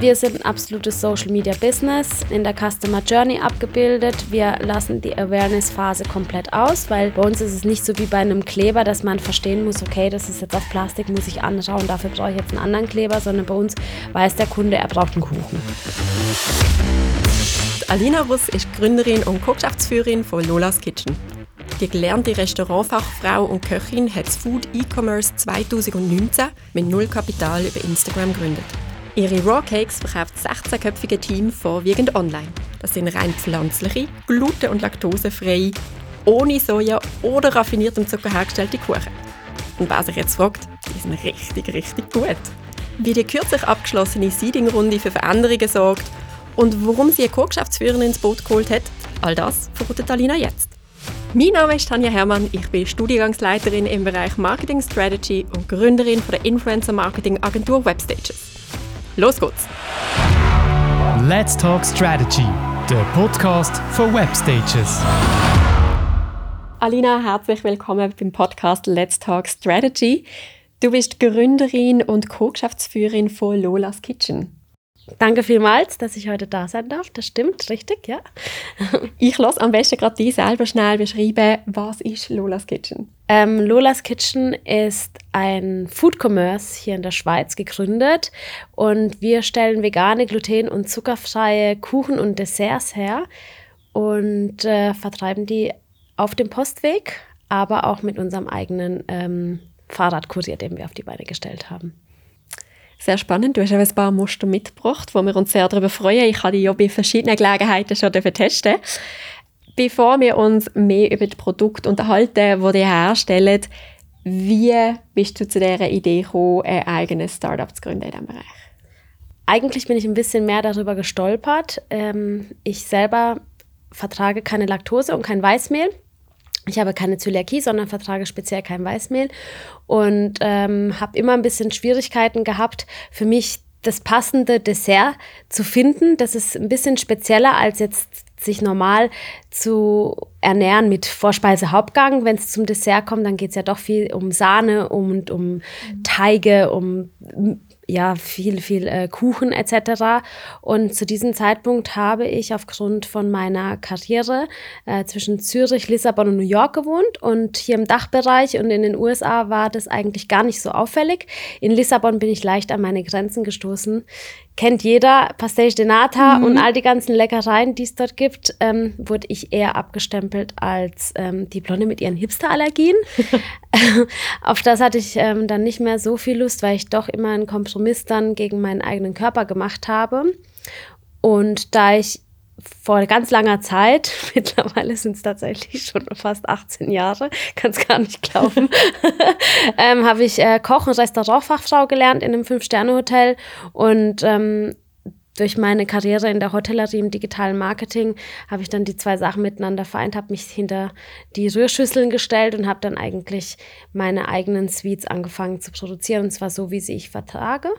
Wir sind ein absolutes Social Media Business, in der Customer Journey abgebildet. Wir lassen die Awareness-Phase komplett aus, weil bei uns ist es nicht so wie bei einem Kleber, dass man verstehen muss, okay, das ist jetzt auf Plastik, muss ich anschauen, dafür brauche ich jetzt einen anderen Kleber, sondern bei uns weiß der Kunde, er braucht einen Kuchen. Alina Russ ist Gründerin und Co-Geschäftsführerin von Lolas Kitchen. Die gelernte Restaurantfachfrau und Köchin hat das Food E-Commerce 2019 mit null Kapital über Instagram gegründet. Ihre Raw Cakes verkauft das 16-köpfige Team vorwiegend online. Das sind rein pflanzliche, gluten- und laktosefreie, ohne Soja oder raffiniertem Zucker hergestellte Kuchen. Und wer sich jetzt fragt, die sind richtig, richtig gut. Wie die kürzlich abgeschlossene Seeding-Runde für Veränderungen sorgt und warum sie eine Co-Geschäftsführerin ins Boot geholt hat, all das verratet Alina jetzt. Mein Name ist Tanja Hermann, ich bin Studiengangsleiterin im Bereich Marketing Strategy und Gründerin der Influencer Marketing Agentur Webstages. Los geht's! Let's Talk Strategy, der Podcast für Webstages. Alina, herzlich willkommen beim Podcast Let's Talk Strategy. Du bist Gründerin und Co-Geschäftsführerin von Lola's Kitchen. Danke vielmals, dass ich heute da sein darf. Das stimmt, richtig, ja. ich lasse am besten gerade die selber schnell beschreiben, was ist Lola's Kitchen? Ähm, Lola's Kitchen ist ein Food Commerce hier in der Schweiz gegründet und wir stellen vegane, gluten- und zuckerfreie Kuchen und Desserts her und äh, vertreiben die auf dem Postweg, aber auch mit unserem eigenen ähm, Fahrradkurier, den wir auf die Beine gestellt haben. Sehr spannend. Du hast ein paar Muster mitgebracht, wo wir uns sehr darüber freuen. Ich habe die ja bei verschiedenen Gelegenheiten schon testen. Bevor wir uns mehr über das Produkt unterhalten, das ihr herstellt, wie bist du zu dieser Idee gekommen, ein eigenes Startup zu gründen in diesem Bereich? Eigentlich bin ich ein bisschen mehr darüber gestolpert. Ähm, ich selber vertrage keine Laktose und kein Weißmehl. Ich habe keine Zöliakie, sondern vertrage speziell kein Weißmehl und ähm, habe immer ein bisschen Schwierigkeiten gehabt, für mich das passende Dessert zu finden. Das ist ein bisschen spezieller als jetzt sich normal zu ernähren mit Vorspeise, Hauptgang. Wenn es zum Dessert kommt, dann geht es ja doch viel um Sahne und um, um Teige, um ja, viel, viel äh, Kuchen etc. Und zu diesem Zeitpunkt habe ich aufgrund von meiner Karriere äh, zwischen Zürich, Lissabon und New York gewohnt. Und hier im Dachbereich und in den USA war das eigentlich gar nicht so auffällig. In Lissabon bin ich leicht an meine Grenzen gestoßen kennt jeder, Pastéis de Nata mhm. und all die ganzen Leckereien, die es dort gibt, ähm, wurde ich eher abgestempelt als ähm, die Blonde mit ihren Hipsterallergien. Auf das hatte ich ähm, dann nicht mehr so viel Lust, weil ich doch immer einen Kompromiss dann gegen meinen eigenen Körper gemacht habe. Und da ich vor ganz langer Zeit, mittlerweile sind es tatsächlich schon fast 18 Jahre, kann es gar nicht glauben, ähm, habe ich äh, Koch- und Restaurantfachfrau gelernt in einem Fünf-Sterne-Hotel und ähm, durch meine Karriere in der Hotellerie im digitalen Marketing habe ich dann die zwei Sachen miteinander vereint, habe mich hinter die Rührschüsseln gestellt und habe dann eigentlich meine eigenen Sweets angefangen zu produzieren und zwar so, wie sie ich vertrage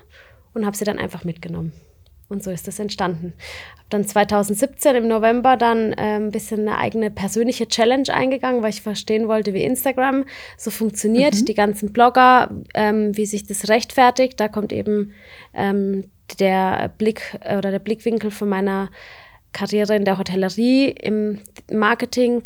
und habe sie dann einfach mitgenommen. Und so ist das entstanden. Habe dann 2017 im November dann äh, ein bisschen eine eigene persönliche Challenge eingegangen, weil ich verstehen wollte, wie Instagram so funktioniert, mhm. die ganzen Blogger, ähm, wie sich das rechtfertigt. Da kommt eben ähm, der Blick oder der Blickwinkel von meiner Karriere in der Hotellerie im Marketing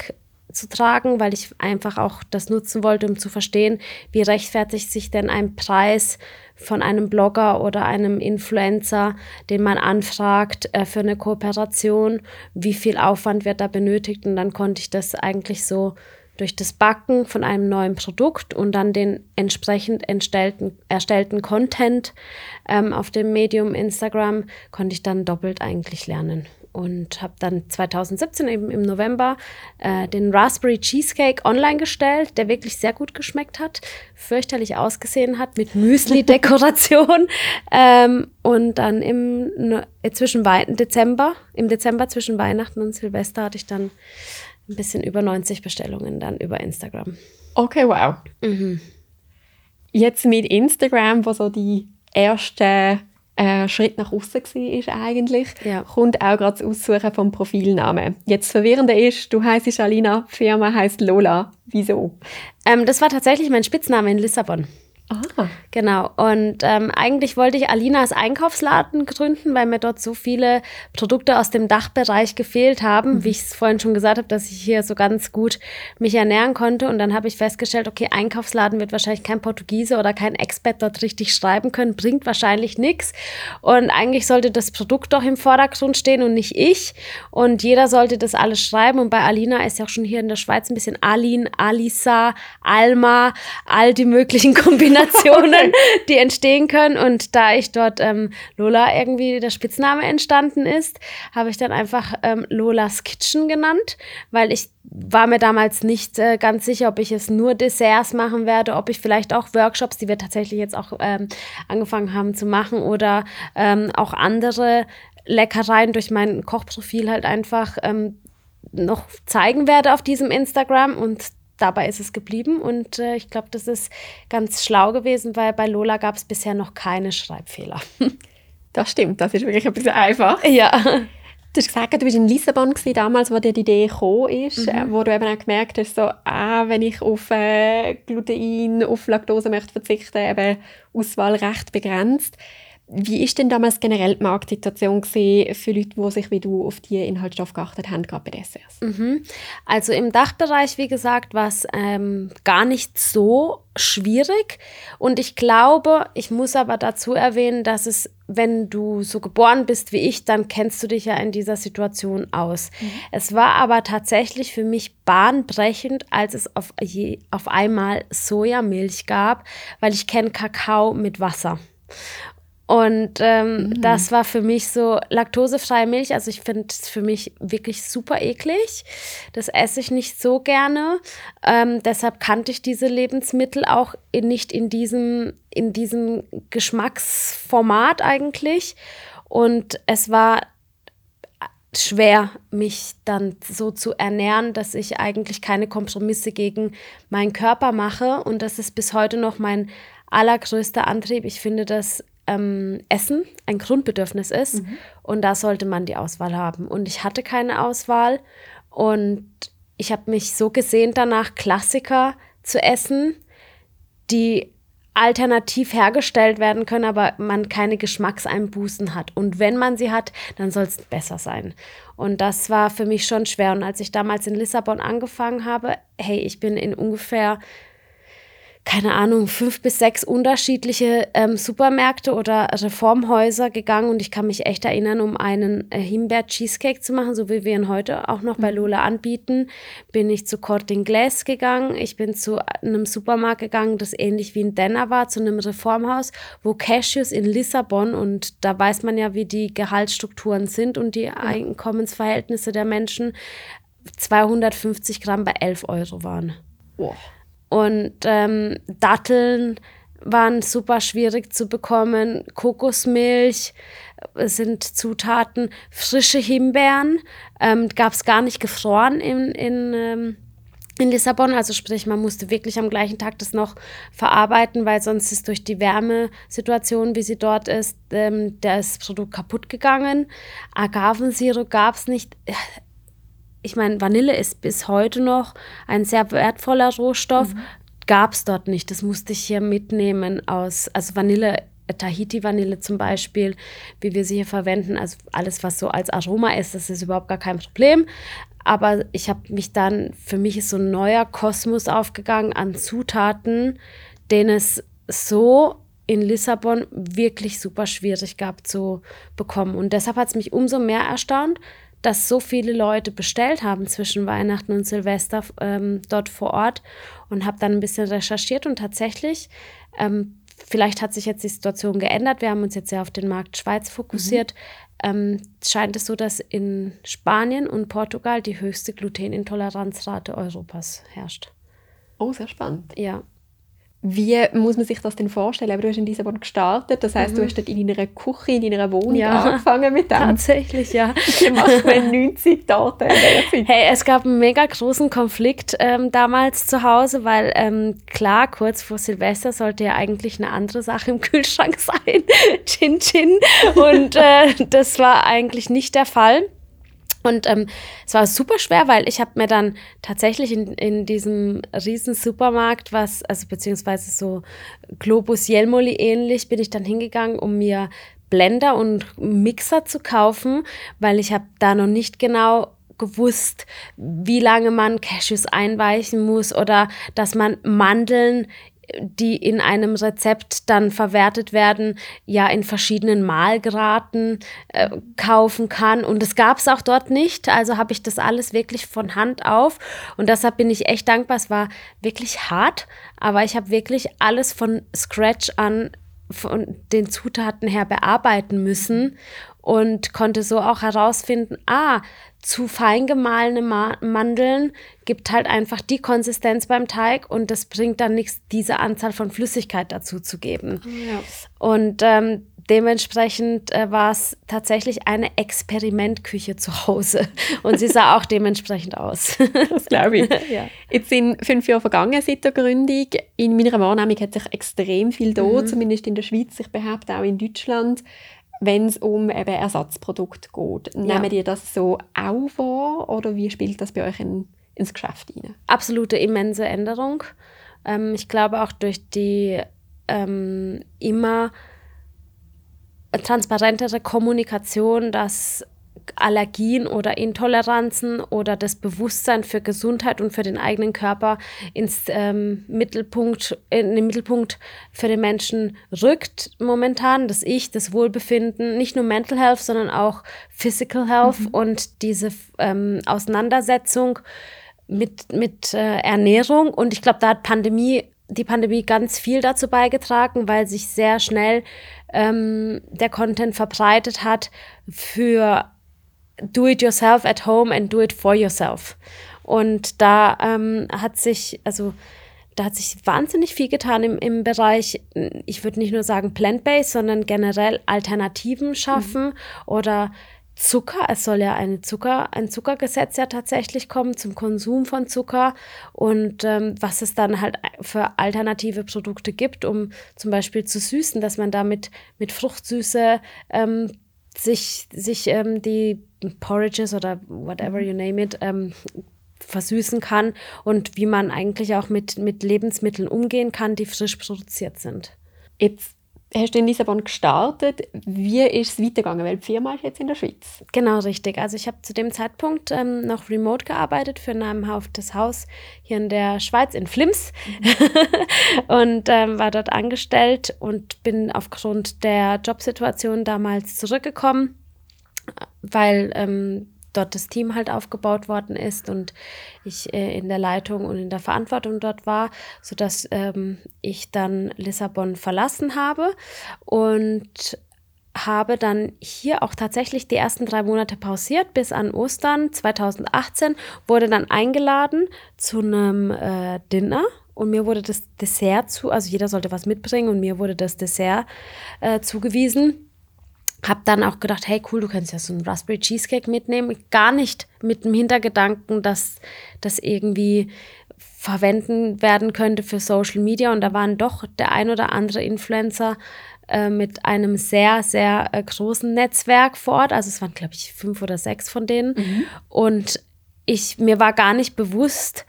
zu tragen, weil ich einfach auch das nutzen wollte, um zu verstehen, wie rechtfertigt sich denn ein Preis von einem Blogger oder einem Influencer, den man anfragt äh, für eine Kooperation, wie viel Aufwand wird da benötigt? Und dann konnte ich das eigentlich so durch das Backen von einem neuen Produkt und dann den entsprechend entstellten, erstellten Content ähm, auf dem Medium Instagram konnte ich dann doppelt eigentlich lernen und habe dann 2017 eben im November äh, den Raspberry Cheesecake online gestellt, der wirklich sehr gut geschmeckt hat, fürchterlich ausgesehen hat mit Müsli-Dekoration ähm, und dann im ne, zwischen Wei Dezember, im Dezember zwischen Weihnachten und Silvester hatte ich dann ein bisschen über 90 Bestellungen dann über Instagram. Okay, wow. Mhm. Jetzt mit Instagram, wo so die erste äh, Schritt nach außen war eigentlich, ja. kommt auch gerade das Aussuchen vom Profilnamen. Jetzt verwirrende ist, du heißt Alina, die Firma heißt Lola. Wieso? Ähm, das war tatsächlich mein Spitzname in Lissabon. Aha. Genau. Und ähm, eigentlich wollte ich Alinas Einkaufsladen gründen, weil mir dort so viele Produkte aus dem Dachbereich gefehlt haben, mhm. wie ich es vorhin schon gesagt habe, dass ich hier so ganz gut mich ernähren konnte. Und dann habe ich festgestellt, okay, Einkaufsladen wird wahrscheinlich kein Portugiese oder kein Expert dort richtig schreiben können, bringt wahrscheinlich nichts. Und eigentlich sollte das Produkt doch im Vordergrund stehen und nicht ich. Und jeder sollte das alles schreiben. Und bei Alina ist ja auch schon hier in der Schweiz ein bisschen Alin, Alisa, Alma, all die möglichen Kombinationen Kombinationen, die entstehen können. Und da ich dort ähm, Lola irgendwie der Spitzname entstanden ist, habe ich dann einfach ähm, Lolas Kitchen genannt, weil ich war mir damals nicht äh, ganz sicher, ob ich es nur Desserts machen werde, ob ich vielleicht auch Workshops, die wir tatsächlich jetzt auch ähm, angefangen haben zu machen, oder ähm, auch andere Leckereien durch mein Kochprofil halt einfach ähm, noch zeigen werde auf diesem Instagram und dabei ist es geblieben und äh, ich glaube, das ist ganz schlau gewesen, weil bei Lola gab es bisher noch keine Schreibfehler. das stimmt, das ist wirklich ein bisschen einfach. Ja. Du hast gesagt, du warst in Lissabon gewesen, damals, wo dir die Idee gekommen ist, mhm. wo du eben auch gemerkt hast, so, ah, wenn ich auf äh, Gluten, auf Laktose möchte verzichten, eben Auswahl recht begrenzt. Wie ist denn damals generell die Marktsituation für Leute, die sich wie du auf die Inhaltsstoffe geachtet haben, gerade bei Desserts? Mhm. Also im Dachbereich, wie gesagt, war es ähm, gar nicht so schwierig. Und ich glaube, ich muss aber dazu erwähnen, dass es, wenn du so geboren bist wie ich, dann kennst du dich ja in dieser Situation aus. Mhm. Es war aber tatsächlich für mich bahnbrechend, als es auf, je, auf einmal Sojamilch gab, weil ich kenne Kakao mit Wasser. Und ähm, mhm. das war für mich so laktosefreie Milch. Also ich finde es für mich wirklich super eklig. Das esse ich nicht so gerne. Ähm, deshalb kannte ich diese Lebensmittel auch in, nicht in diesem, in diesem Geschmacksformat eigentlich. Und es war schwer, mich dann so zu ernähren, dass ich eigentlich keine Kompromisse gegen meinen Körper mache. Und das ist bis heute noch mein allergrößter Antrieb. Ich finde das ähm, Essen ein Grundbedürfnis ist mhm. und da sollte man die Auswahl haben. Und ich hatte keine Auswahl und ich habe mich so gesehnt danach, Klassiker zu essen, die alternativ hergestellt werden können, aber man keine Geschmackseinbußen hat. Und wenn man sie hat, dann soll es besser sein. Und das war für mich schon schwer. Und als ich damals in Lissabon angefangen habe, hey, ich bin in ungefähr keine Ahnung, fünf bis sechs unterschiedliche ähm, Supermärkte oder Reformhäuser gegangen und ich kann mich echt erinnern, um einen äh, Himbeer-Cheesecake zu machen, so wie wir ihn heute auch noch bei mhm. Lola anbieten, bin ich zu Corte Inglés gegangen. Ich bin zu einem Supermarkt gegangen, das ähnlich wie in Denner war, zu einem Reformhaus, wo Cashews in Lissabon und da weiß man ja, wie die Gehaltsstrukturen sind und die Einkommensverhältnisse der Menschen 250 Gramm bei 11 Euro waren. Oh. Und ähm, Datteln waren super schwierig zu bekommen. Kokosmilch äh, sind Zutaten. Frische Himbeeren ähm, gab es gar nicht gefroren in, in, ähm, in Lissabon. Also sprich, man musste wirklich am gleichen Tag das noch verarbeiten, weil sonst ist durch die Wärmesituation, wie sie dort ist, ähm, das Produkt kaputt gegangen. Agavensirup gab es nicht ich meine, Vanille ist bis heute noch ein sehr wertvoller Rohstoff. Mhm. Gab es dort nicht. Das musste ich hier mitnehmen aus, also Vanille, Tahiti-Vanille zum Beispiel, wie wir sie hier verwenden. Also alles, was so als Aroma ist, das ist überhaupt gar kein Problem. Aber ich habe mich dann, für mich ist so ein neuer Kosmos aufgegangen an Zutaten, den es so in Lissabon wirklich super schwierig gab zu bekommen. Und deshalb hat es mich umso mehr erstaunt, dass so viele Leute bestellt haben zwischen Weihnachten und Silvester ähm, dort vor Ort und habe dann ein bisschen recherchiert und tatsächlich, ähm, vielleicht hat sich jetzt die Situation geändert, wir haben uns jetzt ja auf den Markt Schweiz fokussiert, mhm. ähm, scheint es so, dass in Spanien und Portugal die höchste Glutenintoleranzrate Europas herrscht. Oh, sehr spannend. Ja. Wie muss man sich das denn vorstellen? Aber du hast in Lissabon gestartet, das heißt, mhm. du hast dort in deiner Küche, in deiner Wohnung ja, angefangen mit dem. Tatsächlich, ja. Wie machst du 90 Tage Hey, es gab einen mega großen Konflikt ähm, damals zu Hause, weil ähm, klar, kurz vor Silvester sollte ja eigentlich eine andere Sache im Kühlschrank sein, Chin Chin. Und äh, das war eigentlich nicht der Fall. Und ähm, es war super schwer, weil ich habe mir dann tatsächlich in, in diesem riesen Supermarkt, was, also beziehungsweise so Globus Jelmoli ähnlich, bin ich dann hingegangen, um mir Blender und Mixer zu kaufen, weil ich habe da noch nicht genau gewusst, wie lange man Cashews einweichen muss oder dass man Mandeln die in einem Rezept dann verwertet werden, ja in verschiedenen Mahlgraden äh, kaufen kann. Und das gab es auch dort nicht. Also habe ich das alles wirklich von Hand auf. Und deshalb bin ich echt dankbar. Es war wirklich hart, aber ich habe wirklich alles von Scratch an von den Zutaten her bearbeiten müssen und konnte so auch herausfinden, ah, zu fein gemahlene Ma Mandeln gibt halt einfach die Konsistenz beim Teig und das bringt dann nichts, diese Anzahl von Flüssigkeit dazu zu geben. Ja. Und ähm, dementsprechend äh, war es tatsächlich eine Experimentküche zu Hause und sie sah auch dementsprechend aus. das glaube ich. ja. Jetzt sind fünf Jahre vergangen seit der Gründung. In meiner Wahrnehmung hat sich extrem viel da, mhm. zumindest in der Schweiz, ich behaupte auch in Deutschland wenn es um eben Ersatzprodukte geht. Ja. Nehmen ihr das so auch wahr oder wie spielt das bei euch in, ins Geschäft hinein? Absolute immense Änderung. Ähm, ich glaube auch durch die ähm, immer transparentere Kommunikation, dass Allergien oder Intoleranzen oder das Bewusstsein für Gesundheit und für den eigenen Körper ins ähm, Mittelpunkt, in den Mittelpunkt für den Menschen rückt momentan. Das Ich, das Wohlbefinden, nicht nur Mental Health, sondern auch Physical Health mhm. und diese ähm, Auseinandersetzung mit, mit äh, Ernährung. Und ich glaube, da hat Pandemie die Pandemie ganz viel dazu beigetragen, weil sich sehr schnell ähm, der Content verbreitet hat für do it yourself at home and do it for yourself. Und da ähm, hat sich, also da hat sich wahnsinnig viel getan im, im Bereich, ich würde nicht nur sagen plant-based, sondern generell Alternativen schaffen mhm. oder Zucker. Es soll ja eine Zucker, ein Zuckergesetz ja tatsächlich kommen zum Konsum von Zucker und ähm, was es dann halt für alternative Produkte gibt, um zum Beispiel zu süßen, dass man damit mit Fruchtsüße ähm, sich, sich ähm, die Porridges oder whatever you name it ähm, versüßen kann und wie man eigentlich auch mit, mit Lebensmitteln umgehen kann, die frisch produziert sind. Jetzt hast du in Lissabon gestartet. Wie ist es weitergegangen? Weil die Firma ist jetzt in der Schweiz. Genau, richtig. Also ich habe zu dem Zeitpunkt ähm, noch remote gearbeitet für ein namhaftes Haus hier in der Schweiz, in Flims. Mhm. und ähm, war dort angestellt und bin aufgrund der Jobsituation damals zurückgekommen, weil ähm, dort das Team halt aufgebaut worden ist und ich äh, in der Leitung und in der Verantwortung dort war, sodass ähm, ich dann Lissabon verlassen habe und habe dann hier auch tatsächlich die ersten drei Monate pausiert bis an Ostern 2018, wurde dann eingeladen zu einem äh, Dinner und mir wurde das Dessert zu, also jeder sollte was mitbringen und mir wurde das Dessert äh, zugewiesen habe dann auch gedacht, hey cool, du kannst ja so einen Raspberry Cheesecake mitnehmen. Gar nicht mit dem Hintergedanken, dass das irgendwie verwenden werden könnte für Social Media. Und da waren doch der ein oder andere Influencer äh, mit einem sehr, sehr äh, großen Netzwerk vor Ort. Also es waren, glaube ich, fünf oder sechs von denen. Mhm. Und ich, mir war gar nicht bewusst,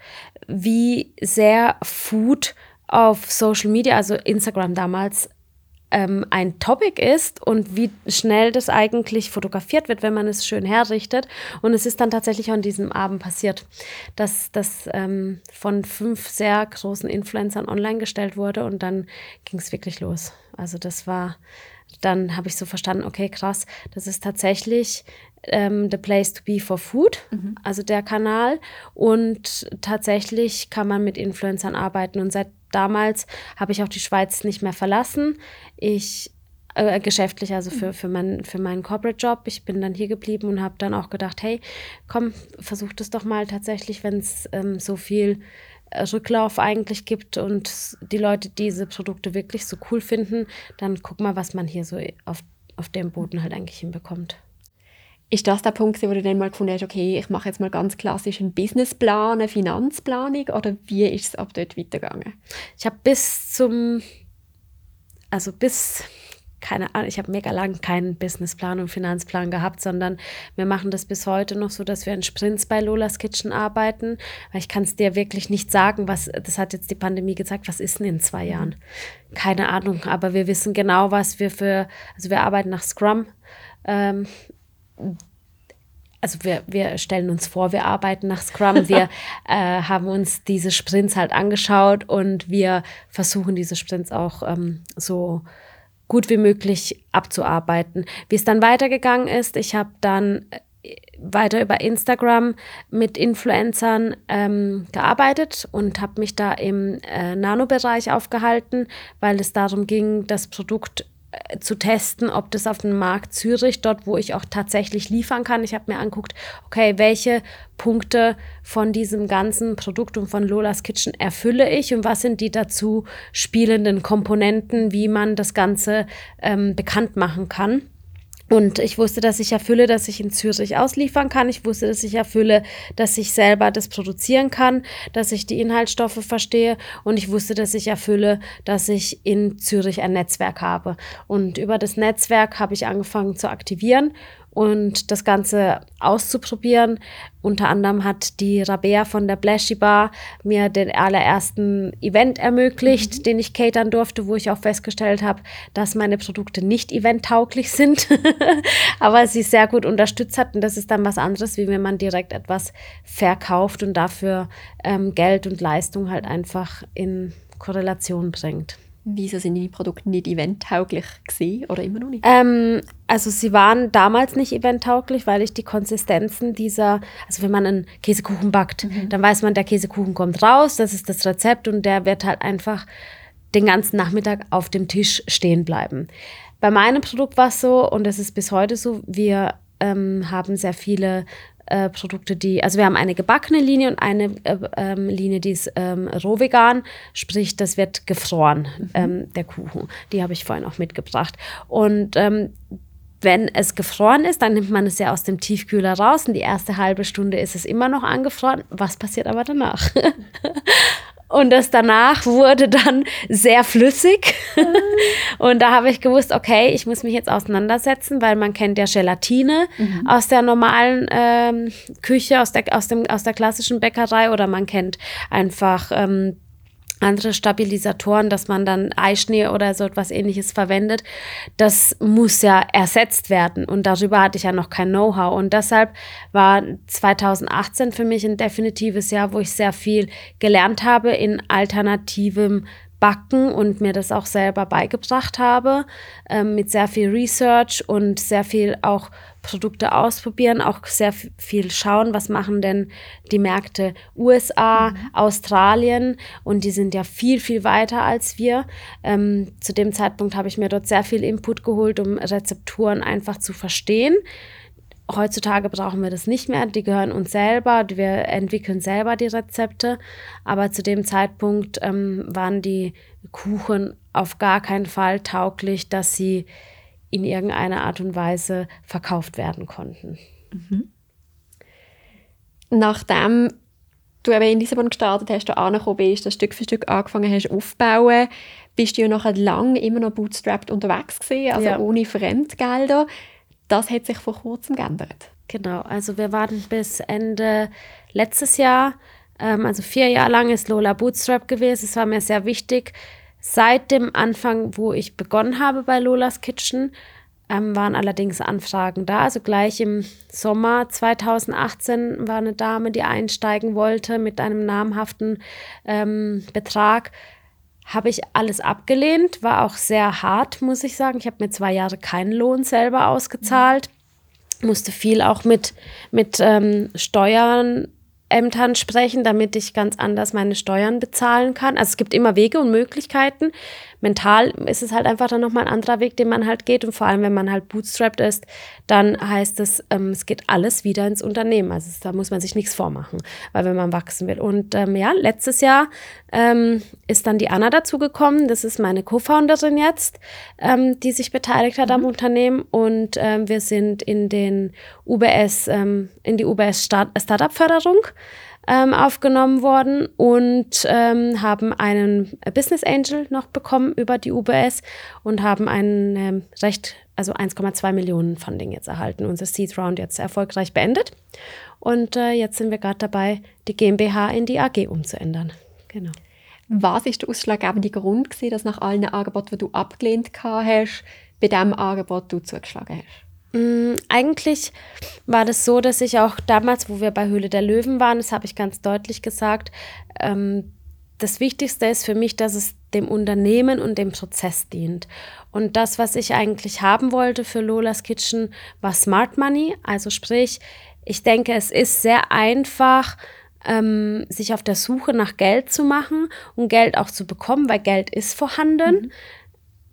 wie sehr Food auf Social Media, also Instagram damals, ähm, ein Topic ist und wie schnell das eigentlich fotografiert wird, wenn man es schön herrichtet. Und es ist dann tatsächlich an diesem Abend passiert, dass das ähm, von fünf sehr großen Influencern online gestellt wurde und dann ging es wirklich los. Also das war, dann habe ich so verstanden, okay, krass, das ist tatsächlich ähm, The Place to Be for Food, mhm. also der Kanal. Und tatsächlich kann man mit Influencern arbeiten. Und seit damals habe ich auch die Schweiz nicht mehr verlassen. Ich äh, geschäftlich, also für, für, mein, für meinen Corporate-Job. Ich bin dann hier geblieben und habe dann auch gedacht, hey, komm, versuch das doch mal tatsächlich, wenn es ähm, so viel äh, Rücklauf eigentlich gibt und die Leute diese Produkte wirklich so cool finden, dann guck mal, was man hier so auf, auf dem Boden halt eigentlich hinbekommt. Ist das der Punkt, wo du dann mal gefunden hast, okay, ich mache jetzt mal ganz klassisch einen Businessplan, eine Finanzplanung oder wie ist es ab dort weitergegangen? Ich habe bis zum, also bis keine Ahnung, ich habe mega lang keinen Businessplan und Finanzplan gehabt, sondern wir machen das bis heute noch so, dass wir in Sprints bei Lola's Kitchen arbeiten, weil ich kann es dir wirklich nicht sagen, was, das hat jetzt die Pandemie gezeigt, was ist denn in zwei Jahren? Keine Ahnung, aber wir wissen genau, was wir für, also wir arbeiten nach Scrum. Ähm, also wir, wir stellen uns vor, wir arbeiten nach Scrum, wir äh, haben uns diese Sprints halt angeschaut und wir versuchen diese Sprints auch ähm, so gut wie möglich abzuarbeiten. Wie es dann weitergegangen ist, ich habe dann äh, weiter über Instagram mit Influencern ähm, gearbeitet und habe mich da im äh, Nano-Bereich aufgehalten, weil es darum ging, das Produkt zu testen, ob das auf dem Markt Zürich, dort wo ich auch tatsächlich liefern kann. Ich habe mir angeguckt, okay, welche Punkte von diesem ganzen Produkt und von Lolas Kitchen erfülle ich und was sind die dazu spielenden Komponenten, wie man das Ganze ähm, bekannt machen kann. Und ich wusste, dass ich erfülle, dass ich in Zürich ausliefern kann. Ich wusste, dass ich erfülle, dass ich selber das produzieren kann, dass ich die Inhaltsstoffe verstehe. Und ich wusste, dass ich erfülle, dass ich in Zürich ein Netzwerk habe. Und über das Netzwerk habe ich angefangen zu aktivieren und das Ganze auszuprobieren. Unter anderem hat die Rabea von der Blashy Bar mir den allerersten Event ermöglicht, mhm. den ich catern durfte, wo ich auch festgestellt habe, dass meine Produkte nicht eventtauglich sind, aber sie sehr gut unterstützt hat. Und das ist dann was anderes, wie wenn man direkt etwas verkauft und dafür ähm, Geld und Leistung halt einfach in Korrelation bringt. Wieso sind die Produkte nicht eventtauglich gesehen oder immer noch nicht? Ähm, also sie waren damals nicht eventtauglich, weil ich die Konsistenzen dieser, also wenn man einen Käsekuchen backt, mhm. dann weiß man, der Käsekuchen kommt raus, das ist das Rezept und der wird halt einfach den ganzen Nachmittag auf dem Tisch stehen bleiben. Bei meinem Produkt war es so, und es ist bis heute so, wir ähm, haben sehr viele äh, Produkte, die, also wir haben eine gebackene Linie und eine äh, ähm, Linie, die ist ähm, rohvegan, sprich, das wird gefroren, mhm. ähm, der Kuchen. Die habe ich vorhin auch mitgebracht. Und ähm, wenn es gefroren ist, dann nimmt man es ja aus dem Tiefkühler raus und die erste halbe Stunde ist es immer noch angefroren. Was passiert aber danach? Und das danach wurde dann sehr flüssig. und da habe ich gewusst, okay, ich muss mich jetzt auseinandersetzen, weil man kennt ja Gelatine mhm. aus der normalen ähm, Küche, aus der, aus, dem, aus der klassischen Bäckerei oder man kennt einfach ähm, andere Stabilisatoren, dass man dann Eischnee oder so etwas ähnliches verwendet, das muss ja ersetzt werden. Und darüber hatte ich ja noch kein Know-how. Und deshalb war 2018 für mich ein definitives Jahr, wo ich sehr viel gelernt habe in alternativem Backen und mir das auch selber beigebracht habe, ähm, mit sehr viel Research und sehr viel auch Produkte ausprobieren, auch sehr viel schauen, was machen denn die Märkte USA, mhm. Australien und die sind ja viel, viel weiter als wir. Ähm, zu dem Zeitpunkt habe ich mir dort sehr viel Input geholt, um Rezepturen einfach zu verstehen. Heutzutage brauchen wir das nicht mehr, die gehören uns selber, wir entwickeln selber die Rezepte, aber zu dem Zeitpunkt ähm, waren die Kuchen auf gar keinen Fall tauglich, dass sie in irgendeiner Art und Weise verkauft werden konnten. Mhm. Nachdem du eben in Lissabon gestartet hast, du angekommen bist, das Stück für Stück angefangen hast aufzubauen, bist du ja nachher lang immer noch bootstrapped unterwegs gewesen, also ja. ohne Fremdgelder. Das hat sich vor kurzem geändert. Genau, also wir waren bis Ende letztes Jahr, ähm, also vier Jahre lang ist Lola Bootstrap gewesen. Es war mir sehr wichtig, Seit dem Anfang, wo ich begonnen habe bei Lolas Kitchen, ähm, waren allerdings Anfragen da. Also gleich im Sommer 2018 war eine Dame, die einsteigen wollte mit einem namhaften ähm, Betrag. Habe ich alles abgelehnt, war auch sehr hart, muss ich sagen. Ich habe mir zwei Jahre keinen Lohn selber ausgezahlt, musste viel auch mit, mit ähm, Steuern sprechen, damit ich ganz anders meine Steuern bezahlen kann. Also es gibt immer Wege und Möglichkeiten mental ist es halt einfach dann nochmal ein anderer Weg, den man halt geht. Und vor allem, wenn man halt bootstrapped ist, dann heißt es, ähm, es geht alles wieder ins Unternehmen. Also da muss man sich nichts vormachen, weil wenn man wachsen will. Und ähm, ja, letztes Jahr ähm, ist dann die Anna dazugekommen. Das ist meine Co-Founderin jetzt, ähm, die sich beteiligt hat mhm. am Unternehmen. Und ähm, wir sind in den UBS, ähm, in die UBS Start Startup-Förderung ähm, aufgenommen worden und ähm, haben einen Business Angel noch bekommen über die UBS und haben einen ähm, recht, also 1,2 Millionen Funding jetzt erhalten. Unser Seed Round jetzt erfolgreich beendet. Und äh, jetzt sind wir gerade dabei, die GmbH in die AG umzuändern. Genau. Was ist der ausschlaggebende Grund, gewesen, dass nach allen Angeboten, die du abgelehnt hast, bei diesem Angebot du zugeschlagen hast? Mm, eigentlich war das so, dass ich auch damals, wo wir bei Höhle der Löwen waren, das habe ich ganz deutlich gesagt, ähm, das Wichtigste ist für mich, dass es dem Unternehmen und dem Prozess dient. Und das, was ich eigentlich haben wollte für Lola's Kitchen, war Smart Money. Also sprich, ich denke, es ist sehr einfach, ähm, sich auf der Suche nach Geld zu machen und Geld auch zu bekommen, weil Geld ist vorhanden. Mhm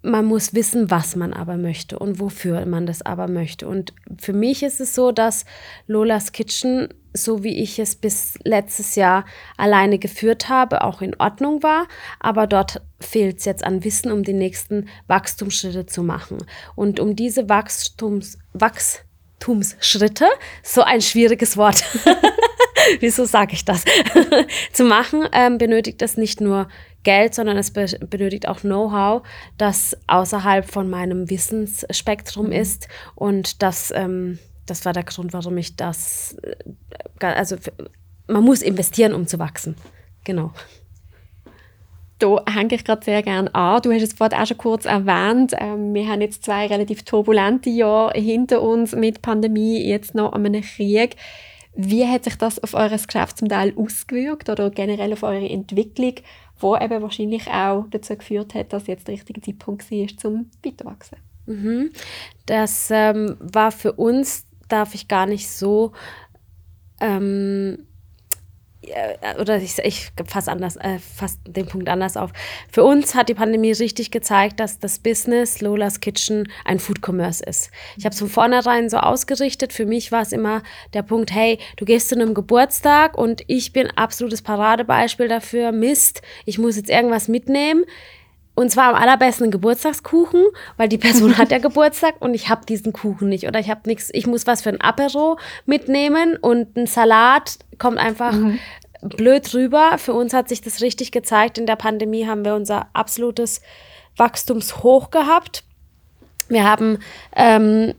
man muss wissen, was man aber möchte und wofür man das aber möchte. Und für mich ist es so, dass Lolas Kitchen, so wie ich es bis letztes Jahr alleine geführt habe, auch in Ordnung war. Aber dort fehlt es jetzt an Wissen, um die nächsten Wachstumsschritte zu machen. Und um diese Wachstums, Wachstumsschritte, so ein schwieriges Wort, wieso sage ich das, zu machen, ähm, benötigt es nicht nur Geld, sondern es be benötigt auch Know-how, das außerhalb von meinem Wissensspektrum mhm. ist. Und das, ähm, das war der Grund, warum ich das, äh, also man muss investieren, um zu wachsen. Genau. Da hänge ich gerade sehr gerne an. Du hast es vorhin auch schon kurz erwähnt. Ähm, wir haben jetzt zwei relativ turbulente Jahre hinter uns mit Pandemie, jetzt noch einem Krieg. Wie hat sich das auf eures Geschäft zum Teil ausgewirkt oder generell auf eure Entwicklung, wo eben wahrscheinlich auch dazu geführt hat, dass jetzt der richtige Zeitpunkt war, zum weiterwachsen? Mhm. Das ähm, war für uns, darf ich gar nicht so ähm, äh, oder ich, ich fasse anders, äh, fass den Punkt anders auf. Für uns hat die Pandemie richtig gezeigt, dass das Business Lola's Kitchen ein Food Commerce ist. Ich habe es von vornherein so ausgerichtet. Für mich war es immer der Punkt, hey, du gehst zu einem Geburtstag und ich bin absolutes Paradebeispiel dafür. Mist, ich muss jetzt irgendwas mitnehmen. Und zwar am allerbesten Geburtstagskuchen, weil die Person hat ja Geburtstag und ich habe diesen Kuchen nicht. Oder ich habe nichts, ich muss was für ein Apero mitnehmen und ein Salat kommt einfach mhm. blöd rüber. Für uns hat sich das richtig gezeigt. In der Pandemie haben wir unser absolutes Wachstumshoch gehabt. Wir haben ähm,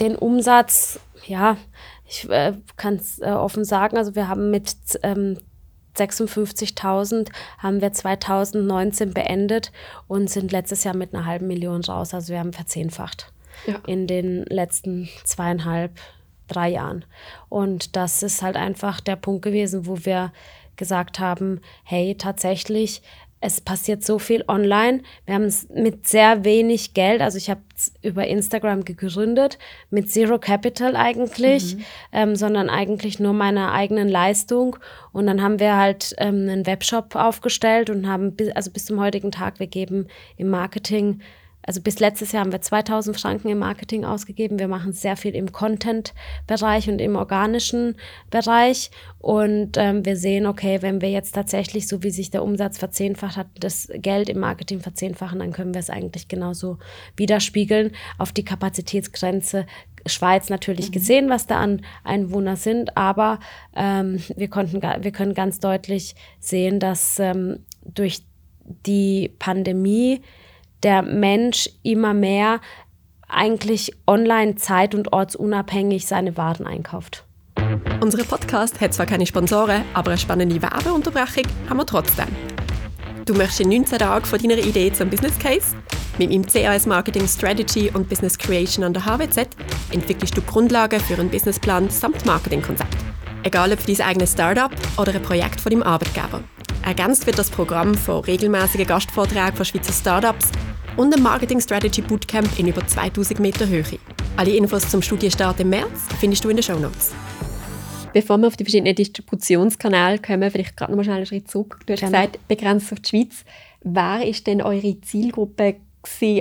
den Umsatz, ja, ich äh, kann es äh, offen sagen, also wir haben mit ähm, 56.000 haben wir 2019 beendet und sind letztes Jahr mit einer halben Million raus. Also wir haben verzehnfacht ja. in den letzten zweieinhalb, drei Jahren. Und das ist halt einfach der Punkt gewesen, wo wir gesagt haben, hey, tatsächlich es passiert so viel online. Wir haben es mit sehr wenig Geld, also ich habe es über Instagram gegründet, mit Zero Capital eigentlich, mhm. ähm, sondern eigentlich nur meiner eigenen Leistung. Und dann haben wir halt ähm, einen Webshop aufgestellt und haben, bis, also bis zum heutigen Tag, wir geben im Marketing also bis letztes Jahr haben wir 2000 Franken im Marketing ausgegeben. Wir machen sehr viel im Content-Bereich und im organischen Bereich. Und ähm, wir sehen, okay, wenn wir jetzt tatsächlich, so wie sich der Umsatz verzehnfacht hat, das Geld im Marketing verzehnfachen, dann können wir es eigentlich genauso widerspiegeln. Auf die Kapazitätsgrenze Schweiz natürlich mhm. gesehen, was da an Einwohner sind, aber ähm, wir, konnten, wir können ganz deutlich sehen, dass ähm, durch die Pandemie der Mensch immer mehr eigentlich online zeit- und ortsunabhängig seine Waren einkauft. Unser Podcast hat zwar keine Sponsoren, aber eine spannende Werbeunterbrechung haben wir trotzdem. Du möchtest in 19 Tagen von deiner Idee zum Business Case? Mit meinem CAS Marketing Strategy und Business Creation an der HWZ entwickelst du Grundlagen für einen Businessplan samt Marketingkonzept. Egal ob für dein eigenes Startup oder ein Projekt von deinem Arbeitgeber. Ergänzt wird das Programm von regelmäßigen Gastvorträgen von Schweizer Startups und einem Marketing Strategy Bootcamp in über 2000 Meter Höhe. Alle Infos zum Studienstart im März findest du in den Show Notes. Bevor wir auf die verschiedenen Distributionskanäle kommen, vielleicht gerade noch mal schnell einen Schritt zurück. Du hast Gerne. gesagt, begrenzt auf die Schweiz. Wer ist denn eure Zielgruppe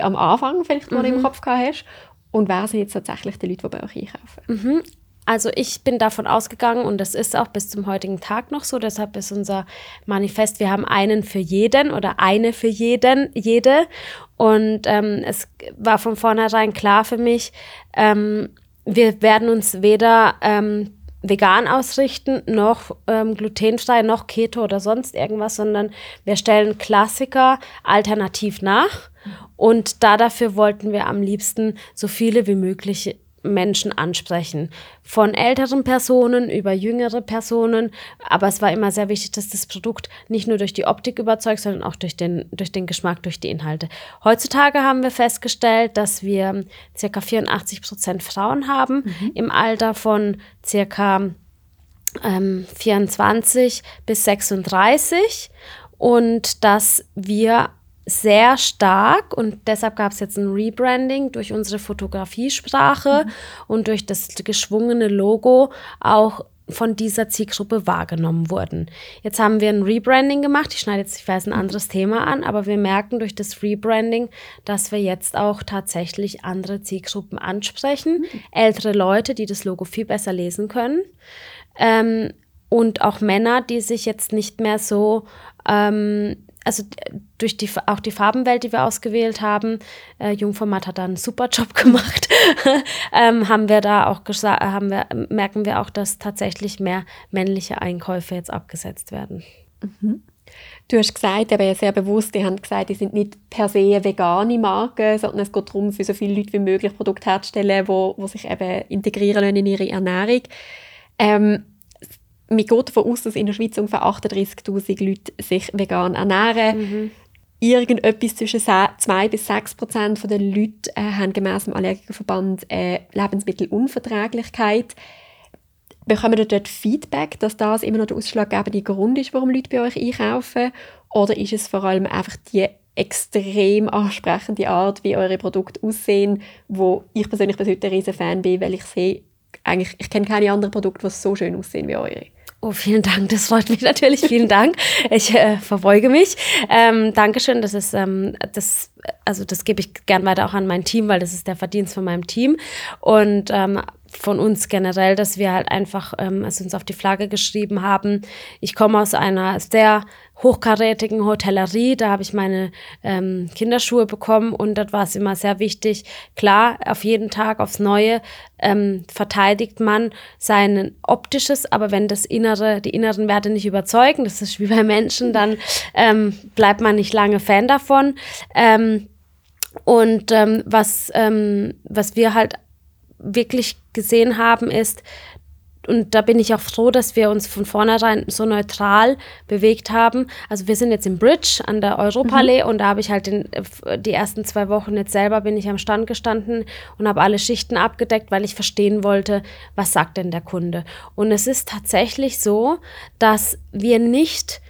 am Anfang, vielleicht, die mhm. du im Kopf gehabt hast? Und wer sind jetzt tatsächlich die Leute, die bei euch einkaufen? Mhm. Also ich bin davon ausgegangen und das ist auch bis zum heutigen Tag noch so. Deshalb ist unser Manifest, wir haben einen für jeden oder eine für jeden, jede. Und ähm, es war von vornherein klar für mich, ähm, wir werden uns weder ähm, vegan ausrichten, noch ähm, glutenfrei, noch Keto oder sonst irgendwas, sondern wir stellen Klassiker alternativ nach. Und da dafür wollten wir am liebsten so viele wie möglich Menschen ansprechen. Von älteren Personen über jüngere Personen. Aber es war immer sehr wichtig, dass das Produkt nicht nur durch die Optik überzeugt, sondern auch durch den, durch den Geschmack, durch die Inhalte. Heutzutage haben wir festgestellt, dass wir circa 84 Prozent Frauen haben mhm. im Alter von circa ähm, 24 bis 36 und dass wir sehr stark und deshalb gab es jetzt ein Rebranding durch unsere Fotografiesprache mhm. und durch das geschwungene Logo auch von dieser Zielgruppe wahrgenommen wurden. Jetzt haben wir ein Rebranding gemacht. Ich schneide jetzt, ich weiß, ein anderes Thema an, aber wir merken durch das Rebranding, dass wir jetzt auch tatsächlich andere Zielgruppen ansprechen. Mhm. Ältere Leute, die das Logo viel besser lesen können. Ähm, und auch Männer, die sich jetzt nicht mehr so ähm, also durch die, auch die Farbenwelt, die wir ausgewählt haben, äh, Jungformat hat da einen super Job gemacht, ähm, haben wir da auch haben wir, merken wir auch, dass tatsächlich mehr männliche Einkäufe jetzt abgesetzt werden. Mhm. Du hast gesagt, aber sehr bewusst, die haben gesagt, die sind nicht per se vegane Marken, sondern es geht darum, für so viele Leute wie möglich Produkte herzustellen, wo, wo sich eben integrieren in ihre Ernährung. Ähm, man geht davon aus, dass in der Schweiz ungefähr 38'000 Leute sich vegan ernähren. Mhm. Irgendetwas zwischen 2 bis 6 Prozent der Leute äh, haben gemäss dem Allergikerverband äh, Lebensmittelunverträglichkeit. Bekommen ihr dort Feedback, dass das immer noch der ausschlaggebende Grund ist, warum Leute bei euch einkaufen? Oder ist es vor allem einfach die extrem ansprechende Art, wie eure Produkte aussehen, wo ich persönlich bis heute ein riesen Fan bin, weil ich sehe, eigentlich, ich kenne keine anderen Produkte, die so schön aussehen wie eure. Oh, vielen Dank. Das freut mich natürlich. Vielen Dank. Ich äh, verbeuge mich. Ähm, Dankeschön. Das ist, ähm, das, also das gebe ich gern weiter auch an mein Team, weil das ist der Verdienst von meinem Team. Und ähm, von uns generell, dass wir halt einfach ähm, es uns auf die Flagge geschrieben haben. Ich komme aus einer sehr hochkarätigen Hotellerie, da habe ich meine ähm, Kinderschuhe bekommen und dort war es immer sehr wichtig. Klar, auf jeden Tag aufs Neue ähm, verteidigt man sein optisches, aber wenn das innere, die inneren Werte nicht überzeugen, das ist wie bei Menschen, dann ähm, bleibt man nicht lange Fan davon. Ähm, und ähm, was, ähm, was wir halt wirklich gesehen haben, ist, und da bin ich auch froh, dass wir uns von vornherein so neutral bewegt haben. Also wir sind jetzt im Bridge an der Europallee mhm. und da habe ich halt den, die ersten zwei Wochen jetzt selber bin ich am Stand gestanden und habe alle Schichten abgedeckt, weil ich verstehen wollte, was sagt denn der Kunde. Und es ist tatsächlich so, dass wir nicht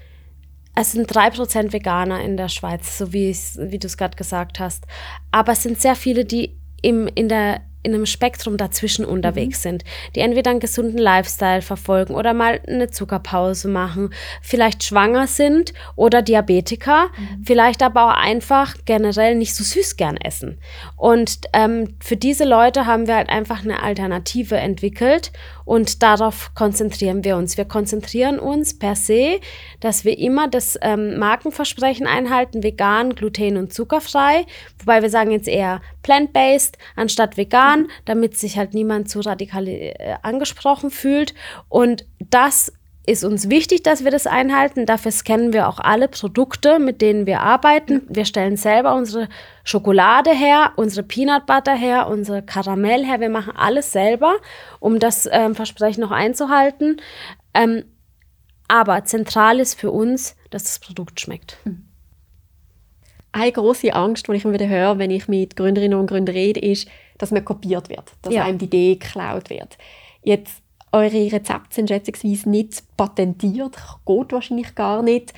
es sind drei Prozent Veganer in der Schweiz, so wie, wie du es gerade gesagt hast. Aber es sind sehr viele, die im, in der in einem Spektrum dazwischen unterwegs mhm. sind, die entweder einen gesunden Lifestyle verfolgen oder mal eine Zuckerpause machen, vielleicht schwanger sind oder Diabetiker, mhm. vielleicht aber auch einfach generell nicht so süß gern essen. Und ähm, für diese Leute haben wir halt einfach eine Alternative entwickelt und darauf konzentrieren wir uns. Wir konzentrieren uns per se, dass wir immer das ähm, Markenversprechen einhalten, vegan, gluten- und zuckerfrei, wobei wir sagen jetzt eher plant-based anstatt vegan, damit sich halt niemand zu radikal äh, angesprochen fühlt. Und das ist uns wichtig, dass wir das einhalten. Dafür scannen wir auch alle Produkte, mit denen wir arbeiten. Wir stellen selber unsere Schokolade her, unsere Peanut Butter her, unsere Karamell her. Wir machen alles selber, um das ähm, Versprechen noch einzuhalten. Ähm, aber zentral ist für uns, dass das Produkt schmeckt. Mhm. Eine große Angst, die ich immer wieder höre, wenn ich mit Gründerinnen und Gründern rede, ist, dass man kopiert wird, dass ja. einem die Idee geklaut wird. Jetzt eure Rezepte sind schätzungsweise nicht patentiert, geht wahrscheinlich gar nicht.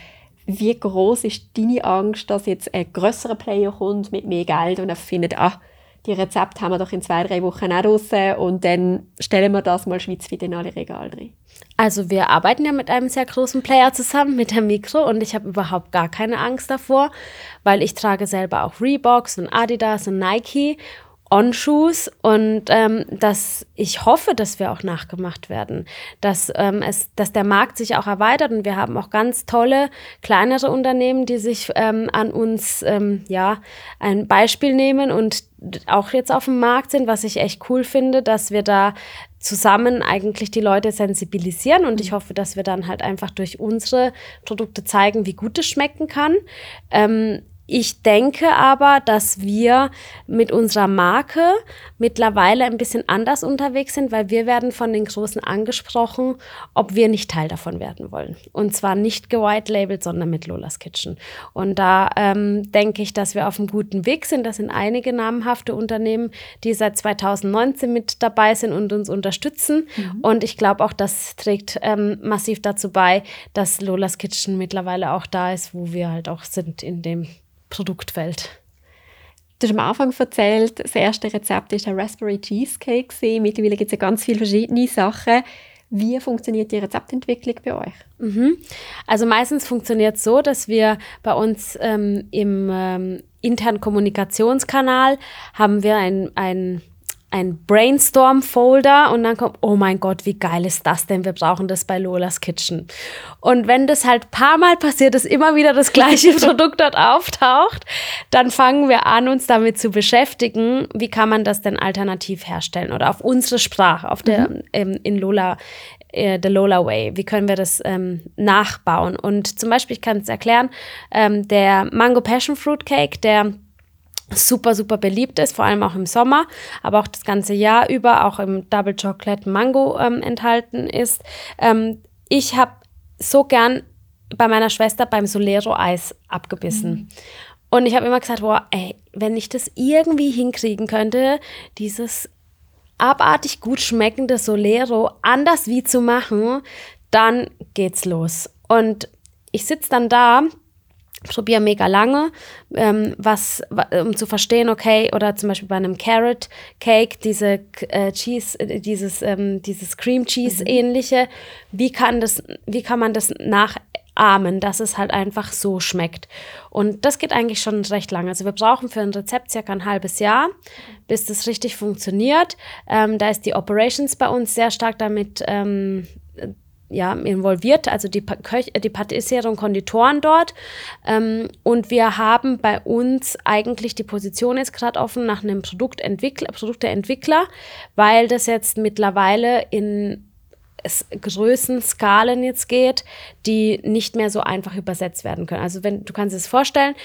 Wie groß ist deine Angst, dass jetzt ein größerer Player kommt mit mehr Geld und er findet, ah, die Rezepte haben wir doch in zwei, drei Wochen auch draussen und dann stellen wir das mal schweizweit in alle Regale rein. Also wir arbeiten ja mit einem sehr großen Player zusammen, mit der Mikro und ich habe überhaupt gar keine Angst davor, weil ich trage selber auch Reeboks und Adidas und Nike On-Shoes und ähm, dass ich hoffe, dass wir auch nachgemacht werden, dass, ähm, es, dass der Markt sich auch erweitert und wir haben auch ganz tolle kleinere Unternehmen, die sich ähm, an uns ähm, ja ein Beispiel nehmen und auch jetzt auf dem Markt sind, was ich echt cool finde, dass wir da zusammen eigentlich die Leute sensibilisieren und ich hoffe, dass wir dann halt einfach durch unsere Produkte zeigen, wie gut es schmecken kann. Ähm, ich denke aber, dass wir mit unserer Marke mittlerweile ein bisschen anders unterwegs sind, weil wir werden von den Großen angesprochen, ob wir nicht Teil davon werden wollen. Und zwar nicht gewhite labeled, sondern mit Lola's Kitchen. Und da ähm, denke ich, dass wir auf einem guten Weg sind. Das sind einige namhafte Unternehmen, die seit 2019 mit dabei sind und uns unterstützen. Mhm. Und ich glaube auch, das trägt ähm, massiv dazu bei, dass Lola's Kitchen mittlerweile auch da ist, wo wir halt auch sind in dem Produktwelt. Du hast am Anfang erzählt, das erste Rezept war der Raspberry Cheesecake. Mittlerweile gibt es ja ganz viele verschiedene Sachen. Wie funktioniert die Rezeptentwicklung bei euch? Mhm. Also meistens funktioniert es so, dass wir bei uns ähm, im ähm, internen Kommunikationskanal haben wir ein, ein ein Brainstorm-Folder und dann kommt, oh mein Gott, wie geil ist das denn? Wir brauchen das bei Lolas Kitchen. Und wenn das halt paar Mal passiert, dass immer wieder das gleiche Produkt dort auftaucht, dann fangen wir an, uns damit zu beschäftigen, wie kann man das denn alternativ herstellen oder auf unsere Sprache, auf der, mhm. ähm, in Lola, äh, The Lola Way. Wie können wir das ähm, nachbauen? Und zum Beispiel, ich kann es erklären, ähm, der Mango Passion Fruit Cake, der super, super beliebt ist, vor allem auch im Sommer, aber auch das ganze Jahr über, auch im Double Chocolate Mango ähm, enthalten ist. Ähm, ich habe so gern bei meiner Schwester beim Solero Eis abgebissen. Mhm. Und ich habe immer gesagt, boah, ey, wenn ich das irgendwie hinkriegen könnte, dieses abartig gut schmeckende Solero anders wie zu machen, dann geht's los. Und ich sitze dann da probiere mega lange, ähm, was, um zu verstehen, okay, oder zum Beispiel bei einem Carrot Cake, diese äh, Cheese, äh, dieses, ähm, dieses Cream Cheese mhm. ähnliche, wie kann das, wie kann man das nachahmen, dass es halt einfach so schmeckt. Und das geht eigentlich schon recht lange. Also wir brauchen für ein Rezept circa ein halbes Jahr, bis das richtig funktioniert. Ähm, da ist die Operations bei uns sehr stark damit ähm, ja, involviert, also die, Köch die Patissiere und Konditoren dort. Ähm, und wir haben bei uns eigentlich die Position jetzt gerade offen nach einem Produktentwickler, Produkteentwickler, weil das jetzt mittlerweile in Größenskalen jetzt geht, die nicht mehr so einfach übersetzt werden können. Also wenn du kannst es vorstellen,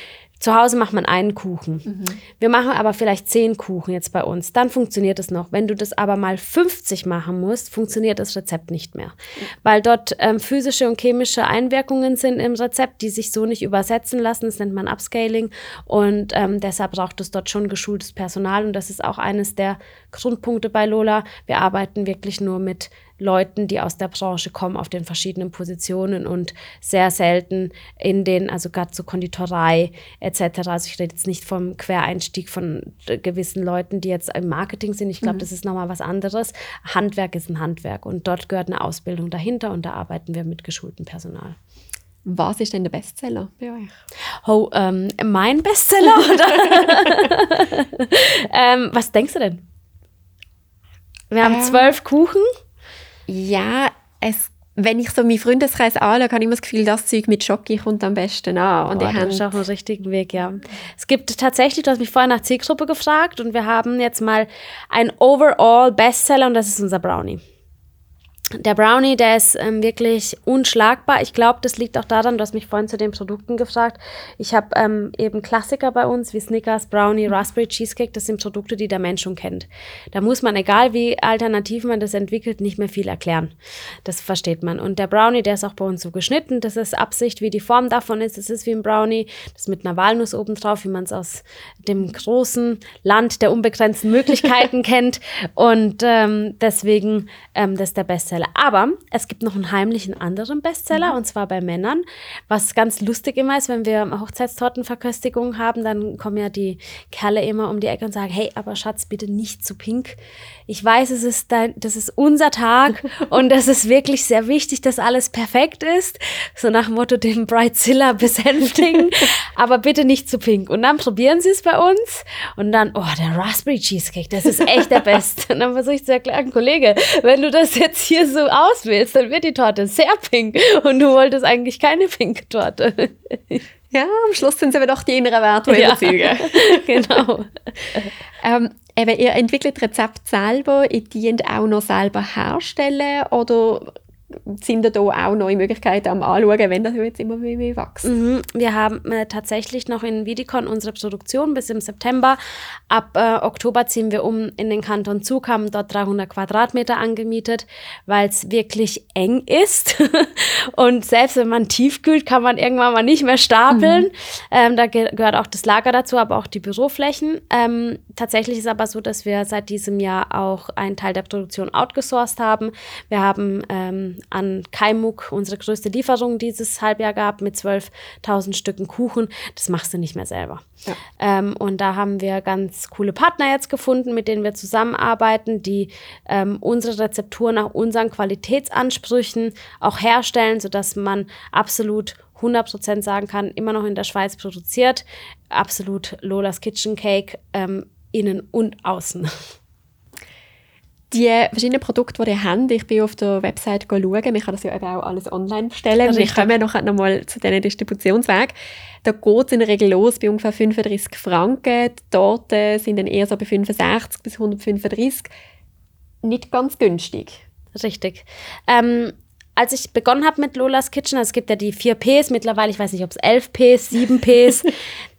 zu Hause macht man einen Kuchen. Mhm. Wir machen aber vielleicht zehn Kuchen jetzt bei uns. Dann funktioniert es noch. Wenn du das aber mal 50 machen musst, funktioniert das Rezept nicht mehr. Mhm. Weil dort ähm, physische und chemische Einwirkungen sind im Rezept, die sich so nicht übersetzen lassen. Das nennt man Upscaling. Und ähm, deshalb braucht es dort schon geschultes Personal. Und das ist auch eines der Grundpunkte bei Lola. Wir arbeiten wirklich nur mit Leuten, die aus der Branche kommen, auf den verschiedenen Positionen und sehr selten in den, also gerade zur Konditorei etc. Also ich rede jetzt nicht vom Quereinstieg von gewissen Leuten, die jetzt im Marketing sind. Ich glaube, mhm. das ist nochmal was anderes. Handwerk ist ein Handwerk und dort gehört eine Ausbildung dahinter und da arbeiten wir mit geschultem Personal. Was ist denn der Bestseller bei euch? Oh, ähm, mein Bestseller? ähm, was denkst du denn? Wir haben ähm, zwölf Kuchen. Ja, es, wenn ich so meinen Freundeskreis anschaue, habe ich immer das Gefühl, das Zeug mit Schoki kommt am besten an. Und oh, das ist auch ein richtigen Weg, ja. Es gibt tatsächlich, du hast mich vorher nach Zielgruppe gefragt und wir haben jetzt mal ein Overall Bestseller und das ist unser Brownie. Der Brownie, der ist ähm, wirklich unschlagbar. Ich glaube, das liegt auch daran, du hast mich vorhin zu den Produkten gefragt. Ich habe ähm, eben Klassiker bei uns wie Snickers, Brownie, Raspberry Cheesecake. Das sind Produkte, die der Mensch schon kennt. Da muss man, egal wie alternativ man das entwickelt, nicht mehr viel erklären. Das versteht man. Und der Brownie, der ist auch bei uns so geschnitten. Das ist Absicht, wie die Form davon ist. Das ist wie ein Brownie. Das mit einer Walnuss oben drauf, wie man es aus dem großen Land der unbegrenzten Möglichkeiten kennt. Und ähm, deswegen, ähm, das ist der beste Bestseller. Aber es gibt noch einen heimlichen anderen Bestseller, mhm. und zwar bei Männern. Was ganz lustig immer ist, wenn wir Hochzeitstortenverköstigung haben, dann kommen ja die Kerle immer um die Ecke und sagen, hey, aber Schatz, bitte nicht zu pink. Ich weiß, es ist dein, das ist unser Tag und es ist wirklich sehr wichtig, dass alles perfekt ist. So nach dem Motto den Brightzilla besänftigen, aber bitte nicht zu pink. Und dann probieren sie es bei uns und dann, oh, der Raspberry Cheesecake, das ist echt der Beste. Und dann versuche ich zu erklären, Kollege, wenn du das jetzt hier so auswählst, dann wird die Torte sehr pink und du wolltest eigentlich keine pinke Torte. Ja, am Schluss sind es aber doch die inneren Werte, die ja, überzeugen. genau. ähm, eben, ihr entwickelt Rezept selber, ihr dient auch noch selber herstellen oder sind da auch neue Möglichkeiten am Anschauen, wenn das jetzt immer mehr, mehr wächst. Mhm. Wir haben äh, tatsächlich noch in Vidicon unsere Produktion bis im September. Ab äh, Oktober ziehen wir um in den Kanton Zug, haben dort 300 Quadratmeter angemietet, weil es wirklich eng ist. und selbst wenn man tiefkühlt, kann man irgendwann mal nicht mehr stapeln. Mhm. Ähm, da ge gehört auch das Lager dazu, aber auch die Büroflächen. Ähm, tatsächlich ist es aber so, dass wir seit diesem Jahr auch einen Teil der Produktion outgesourced haben. Wir haben ähm, an Kaimuk unsere größte Lieferung dieses Halbjahr gehabt mit 12.000 Stücken Kuchen. Das machst du nicht mehr selber. Ja. Ähm, und da haben wir ganz coole Partner jetzt gefunden, mit denen wir zusammenarbeiten, die ähm, unsere Rezeptur nach unseren Qualitätsansprüchen auch herstellen, sodass man absolut 100% sagen kann, immer noch in der Schweiz produziert. Absolut Lolas Kitchen Cake, ähm, innen und außen. Die verschiedenen Produkte, die ihr habt, ich bin auf der Website schauen, man kann das ja eben auch alles online bestellen. Wir kommen noch einmal zu diesen Distributionswegen. Da geht es in der Regel los bei ungefähr 35 Franken. Die Torten sind dann eher so bei 65 bis 135. Nicht ganz günstig. Richtig. Ähm, als ich begonnen habe mit Lolas Kitchen, also es gibt ja die 4 Ps mittlerweile, ich weiß nicht, ob es 11 Ps, 7 Ps,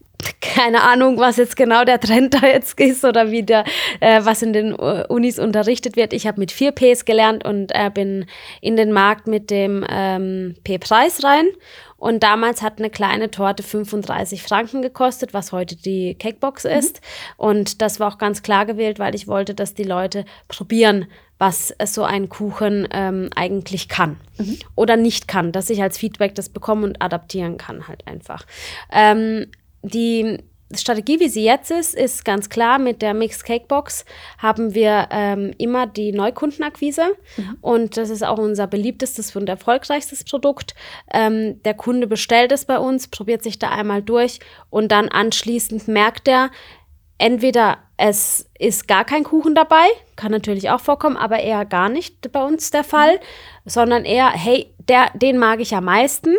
keine Ahnung, was jetzt genau der Trend da jetzt ist oder wie der, äh, was in den Unis unterrichtet wird. Ich habe mit 4 Ps gelernt und äh, bin in den Markt mit dem ähm, P-Preis rein. Und damals hat eine kleine Torte 35 Franken gekostet, was heute die Cakebox mhm. ist. Und das war auch ganz klar gewählt, weil ich wollte, dass die Leute probieren, was so ein Kuchen ähm, eigentlich kann mhm. oder nicht kann, dass ich als Feedback das bekomme und adaptieren kann halt einfach. Ähm, die Strategie, wie sie jetzt ist, ist ganz klar, mit der Mixed Cake Box haben wir ähm, immer die Neukundenakquise mhm. und das ist auch unser beliebtestes und erfolgreichstes Produkt. Ähm, der Kunde bestellt es bei uns, probiert sich da einmal durch und dann anschließend merkt er, entweder es ist gar kein Kuchen dabei, kann natürlich auch vorkommen, aber eher gar nicht bei uns der Fall, mhm. sondern eher, hey, der, den mag ich am meisten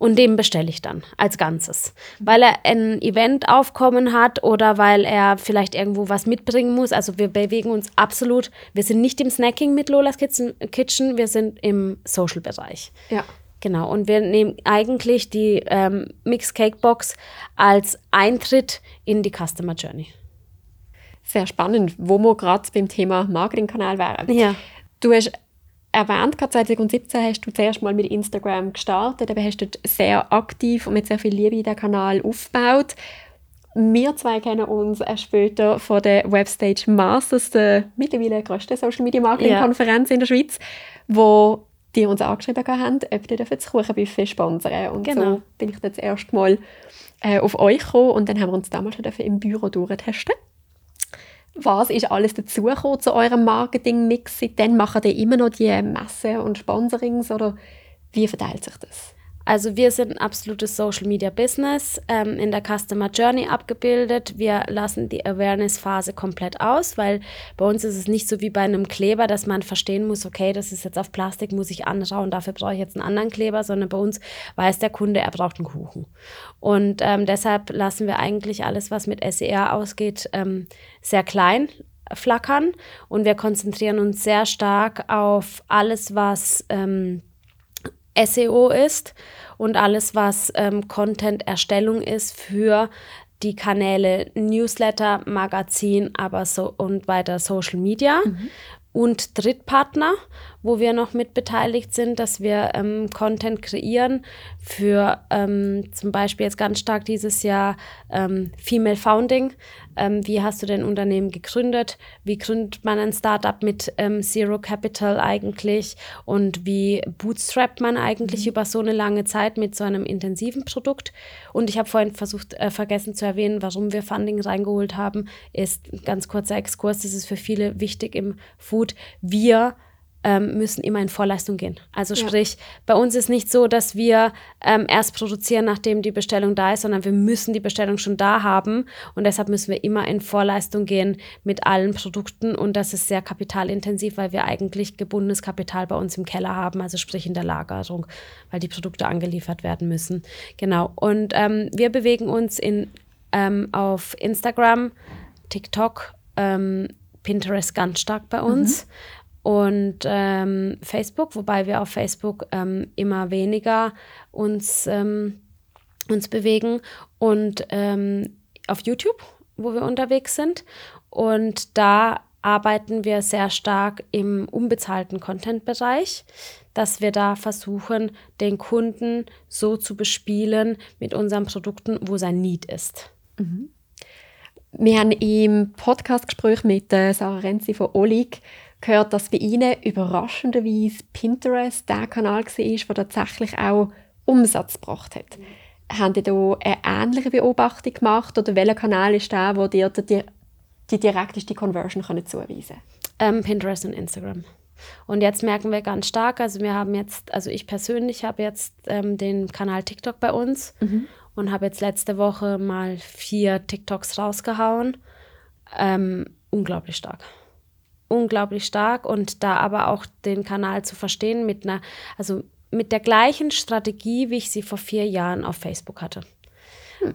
und den bestelle ich dann als Ganzes. Weil er ein Event-Aufkommen hat oder weil er vielleicht irgendwo was mitbringen muss. Also wir bewegen uns absolut, wir sind nicht im Snacking mit Lola's Kitchen, wir sind im Social-Bereich. Ja. Genau, und wir nehmen eigentlich die ähm, Mixed Cake Box als Eintritt in die Customer Journey. Sehr spannend, wo wir gerade beim Thema Marketingkanal wären. Ja. Du hast erwähnt, 2017 hast du zuerst mal mit Instagram gestartet, aber hast dort sehr aktiv und mit sehr viel Liebe den Kanal aufgebaut. Wir zwei kennen uns erst später von der Webstage Masters, der mittlerweile größten Social Media Marketing Konferenz ja. in der Schweiz, wo die uns angeschrieben haben, ob die das Kuchenbuffet sponsern Und genau. so bin ich das erste Mal äh, auf euch gekommen und dann haben wir uns damals schon im Büro durchtesten. Was ist alles dazugekommen zu eurem Marketing-Mix? Seitdem machen ihr immer noch die Messen und Sponsorings oder wie verteilt sich das? Also wir sind ein absolutes Social Media Business ähm, in der Customer Journey abgebildet. Wir lassen die Awareness-Phase komplett aus, weil bei uns ist es nicht so wie bei einem Kleber, dass man verstehen muss, okay, das ist jetzt auf Plastik, muss ich anschauen, dafür brauche ich jetzt einen anderen Kleber, sondern bei uns weiß der Kunde, er braucht einen Kuchen. Und ähm, deshalb lassen wir eigentlich alles, was mit SER ausgeht, ähm, sehr klein flackern und wir konzentrieren uns sehr stark auf alles, was ähm, SEO ist und alles, was ähm, Content-Erstellung ist für die Kanäle Newsletter, Magazin, aber so und weiter Social Media. Mhm. Und Drittpartner, wo wir noch mit beteiligt sind, dass wir ähm, Content kreieren für ähm, zum Beispiel jetzt ganz stark dieses Jahr ähm, Female Founding ähm, wie hast du dein Unternehmen gegründet, wie gründet man ein Startup mit ähm, Zero Capital eigentlich und wie bootstrappt man eigentlich mhm. über so eine lange Zeit mit so einem intensiven Produkt. Und ich habe vorhin versucht, äh, vergessen zu erwähnen, warum wir Funding reingeholt haben, ist ein ganz kurzer Exkurs, das ist für viele wichtig im Food. Wir ähm, müssen immer in Vorleistung gehen. Also sprich, ja. bei uns ist nicht so, dass wir ähm, erst produzieren, nachdem die Bestellung da ist, sondern wir müssen die Bestellung schon da haben und deshalb müssen wir immer in Vorleistung gehen mit allen Produkten und das ist sehr kapitalintensiv, weil wir eigentlich gebundenes Kapital bei uns im Keller haben, also sprich in der Lagerung, weil die Produkte angeliefert werden müssen. Genau. Und ähm, wir bewegen uns in, ähm, auf Instagram, TikTok, ähm, Pinterest ganz stark bei uns. Mhm und ähm, Facebook, wobei wir auf Facebook ähm, immer weniger uns, ähm, uns bewegen und ähm, auf YouTube, wo wir unterwegs sind. Und da arbeiten wir sehr stark im unbezahlten Content-Bereich, dass wir da versuchen, den Kunden so zu bespielen mit unseren Produkten, wo sein Need ist. Mhm. Wir haben im Podcastgespräch mit äh, Sarah Renzi von Olig gehört, dass bei Ihnen überraschenderweise Pinterest der Kanal war, der tatsächlich auch Umsatz gebracht hat. Mhm. Haben Sie da eine ähnliche Beobachtung gemacht oder welcher Kanal ist der, wo dir die, die direkteste Conversion können zuweisen ähm, Pinterest und Instagram. Und jetzt merken wir ganz stark, also wir haben jetzt, also ich persönlich habe jetzt ähm, den Kanal TikTok bei uns mhm. und habe jetzt letzte Woche mal vier TikToks rausgehauen. Ähm, unglaublich stark unglaublich stark und da aber auch den Kanal zu verstehen mit einer, also mit der gleichen Strategie, wie ich sie vor vier Jahren auf Facebook hatte.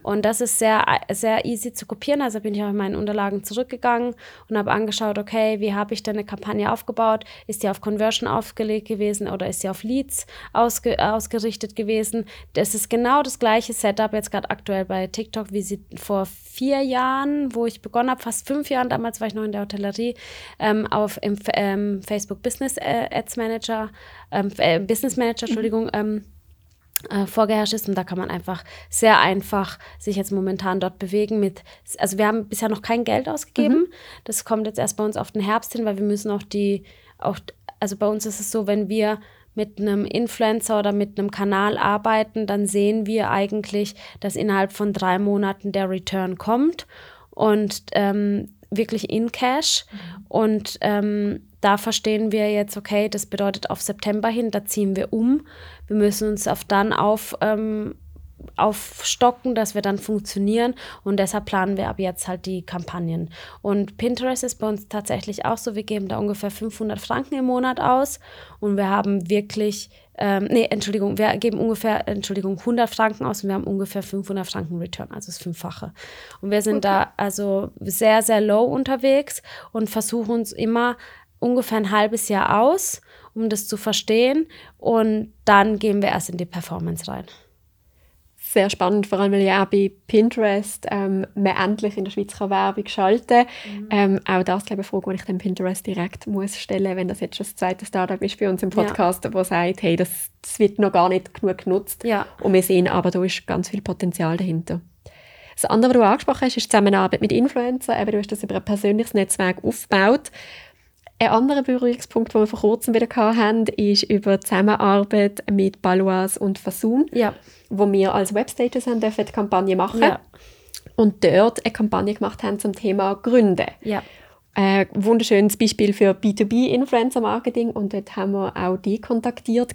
Und das ist sehr, sehr easy zu kopieren. Also bin ich auch in meinen Unterlagen zurückgegangen und habe angeschaut, okay, wie habe ich denn eine Kampagne aufgebaut? Ist die auf Conversion aufgelegt gewesen oder ist sie auf Leads ausge, ausgerichtet gewesen? Das ist genau das gleiche Setup jetzt gerade aktuell bei TikTok, wie sie vor vier Jahren, wo ich begonnen habe, fast fünf Jahren, damals war ich noch in der Hotellerie, ähm, auf im ähm, Facebook Business äh, Ads Manager, ähm, äh, Business Manager, Entschuldigung, ähm, äh, vorgeherrscht ist. Und da kann man einfach sehr einfach sich jetzt momentan dort bewegen mit, also wir haben bisher noch kein Geld ausgegeben. Mhm. Das kommt jetzt erst bei uns auf den Herbst hin, weil wir müssen auch die, auch, also bei uns ist es so, wenn wir mit einem Influencer oder mit einem Kanal arbeiten, dann sehen wir eigentlich, dass innerhalb von drei Monaten der Return kommt und ähm, wirklich in Cash. Mhm. Und ähm, da verstehen wir jetzt, okay, das bedeutet auf September hin, da ziehen wir um. Wir müssen uns auf dann auf, ähm, aufstocken, dass wir dann funktionieren und deshalb planen wir ab jetzt halt die Kampagnen. Und Pinterest ist bei uns tatsächlich auch so, wir geben da ungefähr 500 Franken im Monat aus und wir haben wirklich, ähm, nee, Entschuldigung, wir geben ungefähr, Entschuldigung, 100 Franken aus und wir haben ungefähr 500 Franken Return, also das Fünffache. Und wir sind okay. da also sehr, sehr low unterwegs und versuchen uns immer ungefähr ein halbes Jahr aus, um das zu verstehen. Und dann gehen wir erst in die Performance rein. Sehr spannend, vor allem weil ja auch bei Pinterest ähm, man endlich in der Schweiz kann Werbung schalten kann. Mhm. Ähm, auch das glaube ich, eine Frage, die ich dem Pinterest direkt muss stellen wenn das jetzt schon das zweite Startup ist bei uns im Podcast, ja. wo sagt, hey, das, das wird noch gar nicht genug genutzt. Ja. Und wir sehen aber, da ist ganz viel Potenzial dahinter. Das andere, was du angesprochen hast, ist die Zusammenarbeit mit Influencern. du hast das über ein persönliches Netzwerk aufgebaut. Ein anderer Berührungspunkt, den wir vor kurzem wieder hatten, ist über die Zusammenarbeit mit Baloise und Fasun, ja. wo wir als Webstatus haben dürfen, die Kampagne machen ja. und dort eine Kampagne gemacht haben zum Thema Gründe. Ja. Ein wunderschönes Beispiel für B2B-Influencer-Marketing und dort haben wir auch die kontaktiert.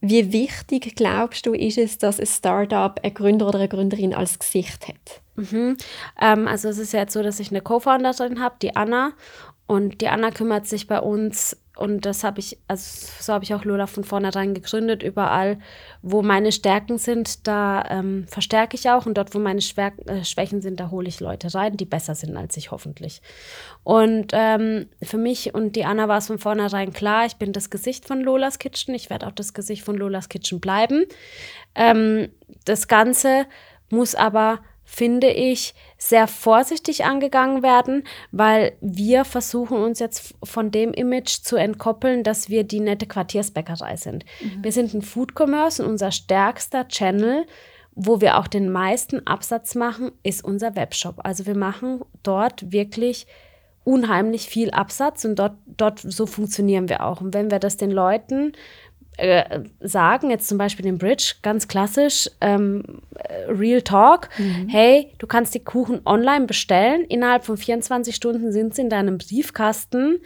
Wie wichtig glaubst du, ist es, dass ein Startup einen Gründer oder eine Gründerin als Gesicht hat? Mhm. Ähm, also es ist ja jetzt so, dass ich eine Co-Founderin habe, die Anna, und die Anna kümmert sich bei uns und das habe ich, also so habe ich auch Lola von vornherein gegründet. Überall, wo meine Stärken sind, da ähm, verstärke ich auch. Und dort, wo meine Schwer äh, Schwächen sind, da hole ich Leute rein, die besser sind als ich hoffentlich. Und ähm, für mich und die Anna war es von vornherein klar, ich bin das Gesicht von Lolas Kitchen. Ich werde auch das Gesicht von Lolas Kitchen bleiben. Ähm, das Ganze muss aber finde ich, sehr vorsichtig angegangen werden, weil wir versuchen uns jetzt von dem Image zu entkoppeln, dass wir die nette Quartiersbäckerei sind. Mhm. Wir sind ein Food Commerce und unser stärkster Channel wo wir auch den meisten Absatz machen, ist unser Webshop. Also wir machen dort wirklich unheimlich viel Absatz und dort, dort so funktionieren wir auch. Und wenn wir das den Leuten äh, sagen, jetzt zum Beispiel den Bridge, ganz klassisch, ähm, äh, Real Talk, mhm. hey, du kannst die Kuchen online bestellen, innerhalb von 24 Stunden sind sie in deinem Briefkasten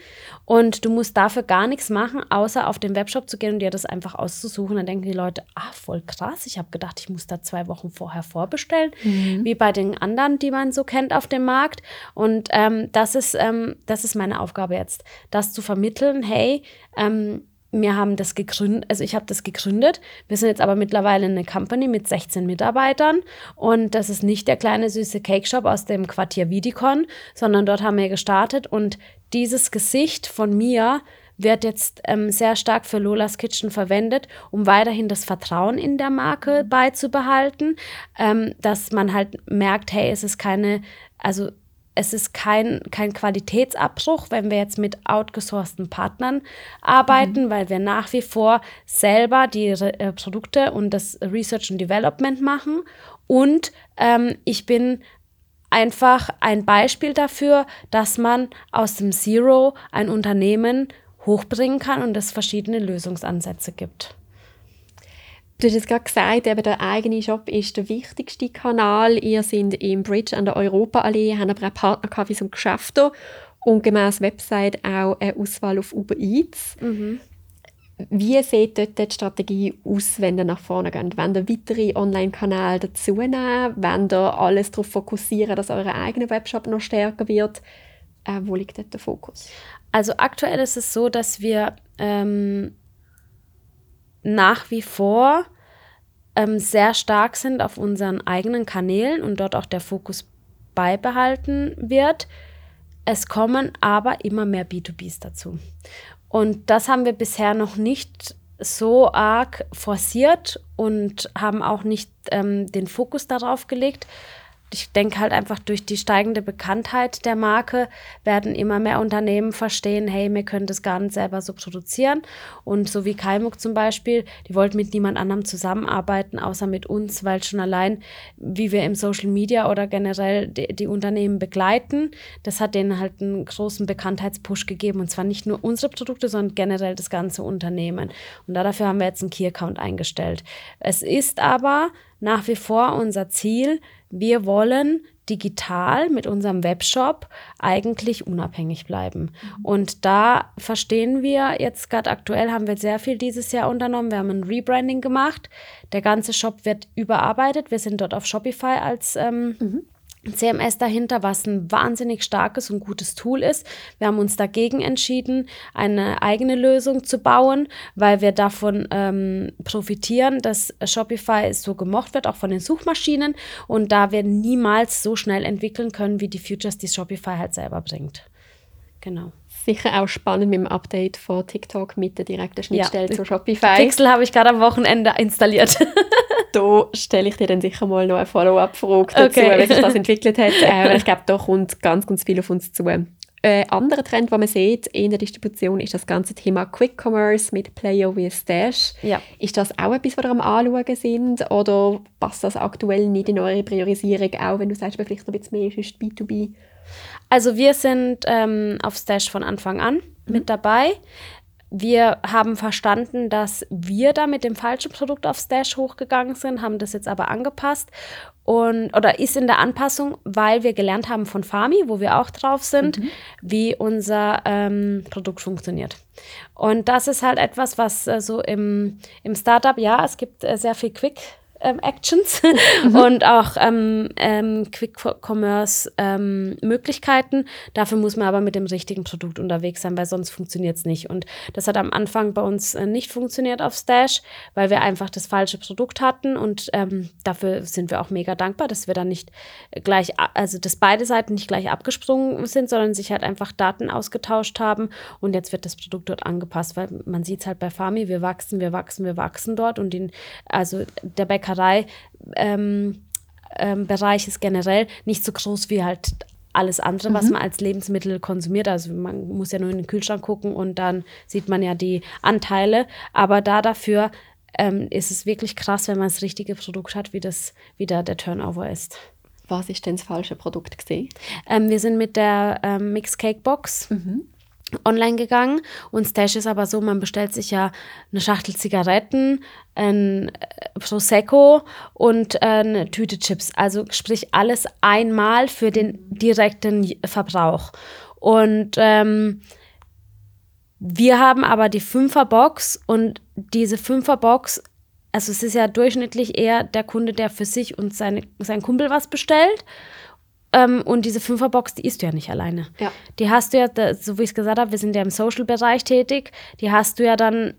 und du musst dafür gar nichts machen, außer auf den Webshop zu gehen und dir das einfach auszusuchen. Dann denken die Leute, ah, voll krass, ich habe gedacht, ich muss da zwei Wochen vorher vorbestellen, mhm. wie bei den anderen, die man so kennt auf dem Markt. Und ähm, das, ist, ähm, das ist meine Aufgabe jetzt, das zu vermitteln, hey, ähm, wir haben das gegründet, also ich habe das gegründet. Wir sind jetzt aber mittlerweile eine Company mit 16 Mitarbeitern. Und das ist nicht der kleine süße Cake Shop aus dem Quartier Vidicon, sondern dort haben wir gestartet. Und dieses Gesicht von mir wird jetzt ähm, sehr stark für Lolas Kitchen verwendet, um weiterhin das Vertrauen in der Marke beizubehalten, ähm, dass man halt merkt, hey, es ist keine, also es ist kein, kein Qualitätsabbruch, wenn wir jetzt mit outgesourcten Partnern arbeiten, mhm. weil wir nach wie vor selber die äh, Produkte und das Research und Development machen. Und ähm, ich bin einfach ein Beispiel dafür, dass man aus dem Zero ein Unternehmen hochbringen kann und es verschiedene Lösungsansätze gibt. Du hast jetzt gerade gesagt, eben der eigene Shop ist der wichtigste Kanal. Ihr seid im Bridge an der Europaallee, habt aber auch Partner wie so ein Geschäft und gemäß Website auch eine Auswahl auf Uber Eats. Mhm. Wie sieht dort die Strategie aus, wenn ihr nach vorne geht? Wenn ihr weitere Online-Kanäle dazu nehmen? Wenn ihr alles darauf fokussieren, dass euer eigener Webshop noch stärker wird? Äh, wo liegt dort der Fokus? Also aktuell ist es so, dass wir ähm, nach wie vor ähm, sehr stark sind auf unseren eigenen Kanälen und dort auch der Fokus beibehalten wird. Es kommen aber immer mehr B2Bs dazu. Und das haben wir bisher noch nicht so arg forciert und haben auch nicht ähm, den Fokus darauf gelegt, ich denke halt einfach durch die steigende Bekanntheit der Marke werden immer mehr Unternehmen verstehen, hey, wir können das gar nicht selber so produzieren. Und so wie Kaimuk zum Beispiel, die wollten mit niemand anderem zusammenarbeiten, außer mit uns, weil schon allein, wie wir im Social Media oder generell die, die Unternehmen begleiten, das hat denen halt einen großen Bekanntheitspush gegeben. Und zwar nicht nur unsere Produkte, sondern generell das ganze Unternehmen. Und dafür haben wir jetzt einen Key-Account eingestellt. Es ist aber nach wie vor unser Ziel, wir wollen digital mit unserem Webshop eigentlich unabhängig bleiben. Mhm. Und da verstehen wir jetzt gerade aktuell, haben wir sehr viel dieses Jahr unternommen. Wir haben ein Rebranding gemacht. Der ganze Shop wird überarbeitet. Wir sind dort auf Shopify als ähm, mhm CMS dahinter, was ein wahnsinnig starkes und gutes Tool ist. Wir haben uns dagegen entschieden, eine eigene Lösung zu bauen, weil wir davon ähm, profitieren, dass Shopify so gemocht wird, auch von den Suchmaschinen. Und da wir niemals so schnell entwickeln können, wie die Futures, die Shopify halt selber bringt. Genau. Sicher auch spannend mit dem Update von TikTok mit der direkten Schnittstelle ja. zu Shopify. Pixel habe ich gerade am Wochenende installiert. da stelle ich dir dann sicher mal noch eine Follow-up-Frage dazu, okay. wie sich das entwickelt hat. Äh, ich glaube, da kommt ganz, ganz viel auf uns zu. Ein anderer Trend, den man sieht in der Distribution, ist das ganze Thema Quick Commerce mit Player wie Stash. Ja. Ist das auch etwas, was ihr am Anschauen sind? Oder passt das aktuell nicht in eure Priorisierung, auch wenn du sagst, vielleicht noch ein bisschen mehr ist B2B? Also wir sind ähm, auf Stash von Anfang an mhm. mit dabei. Wir haben verstanden, dass wir da mit dem falschen Produkt auf Stash hochgegangen sind, haben das jetzt aber angepasst und oder ist in der Anpassung, weil wir gelernt haben von Fami, wo wir auch drauf sind, mhm. wie unser ähm, Produkt funktioniert. Und das ist halt etwas, was äh, so im, im Startup, ja, es gibt äh, sehr viel Quick ähm, Actions mhm. und auch ähm, ähm, Quick-Commerce-Möglichkeiten. Ähm, Dafür muss man aber mit dem richtigen Produkt unterwegs sein, weil sonst funktioniert es nicht. Und das hat am Anfang bei uns äh, nicht funktioniert auf Stash, weil wir einfach das falsche Produkt hatten und ähm, dafür sind wir auch mega dankbar, dass wir dann nicht gleich, also dass beide Seiten nicht gleich abgesprungen sind, sondern sich halt einfach Daten ausgetauscht haben und jetzt wird das Produkt dort angepasst, weil man sieht es halt bei Farmi, wir wachsen, wir wachsen, wir wachsen dort und den, also der Bäcker Bäckerei ähm, ähm, Bereich ist generell nicht so groß wie halt alles andere, mhm. was man als Lebensmittel konsumiert. Also man muss ja nur in den Kühlschrank gucken und dann sieht man ja die Anteile. Aber da dafür ähm, ist es wirklich krass, wenn man das richtige Produkt hat, wie, das, wie da der Turnover ist. Was ist denn das falsche Produkt gesehen? Ähm, wir sind mit der ähm, Mix Cake Box Mhm. Online gegangen und Stash ist aber so, man bestellt sich ja eine Schachtel Zigaretten, ein äh, Prosecco und äh, eine Tüte Chips. Also sprich alles einmal für den direkten Verbrauch. Und ähm, wir haben aber die Fünferbox und diese Fünferbox, also es ist ja durchschnittlich eher der Kunde, der für sich und seine, sein Kumpel was bestellt. Ähm, und diese Fünferbox, die isst du ja nicht alleine. Ja. Die hast du ja, da- so wie ich es gesagt habe, wir sind ja im Social-Bereich tätig, die hast du ja dann,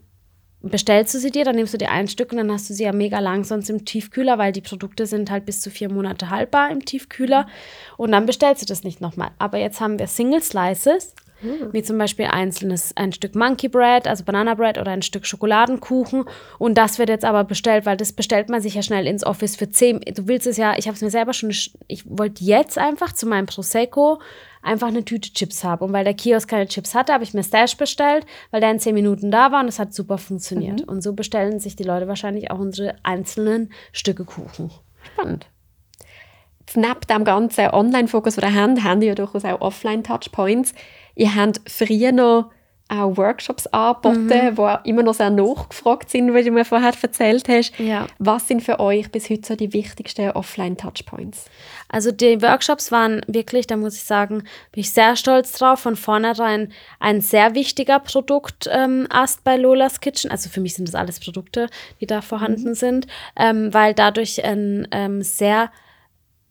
bestellst du sie dir, dann nimmst du dir ein Stück und dann hast du sie ja mega lang sonst im Tiefkühler, weil die Produkte sind halt bis zu vier Monate haltbar im Tiefkühler und dann bestellst du das nicht nochmal. Aber jetzt haben wir Single Slices, wie zum Beispiel einzelnes, ein Stück Monkey Bread, also Banana Bread oder ein Stück Schokoladenkuchen. Und das wird jetzt aber bestellt, weil das bestellt man sich ja schnell ins Office für 10. Du willst es ja, ich habe es mir selber schon, ich wollte jetzt einfach zu meinem Prosecco einfach eine Tüte Chips haben. Und weil der Kiosk keine Chips hatte, habe ich mir Stash bestellt, weil der in 10 Minuten da war und es hat super funktioniert. Und so bestellen sich die Leute wahrscheinlich auch unsere einzelnen Stücke Kuchen. Spannend. Neben dem ganzen Online-Fokus, den ihr habt, habt ihr ja durchaus auch Offline-Touchpoints. Ihr habt früher noch auch Workshops angeboten, Mhm. die auch immer noch sehr nachgefragt sind, wie du mir vorher erzählt hast. Ja. Was sind für euch bis heute so die wichtigsten Offline-Touchpoints? Also die Workshops waren wirklich, da muss ich sagen, bin ich sehr stolz drauf, von vornherein ein sehr wichtiger Produktast ähm, bei Lolas Kitchen. Also für mich sind das alles Produkte, die da vorhanden sind, ähm, weil dadurch ein ähm, sehr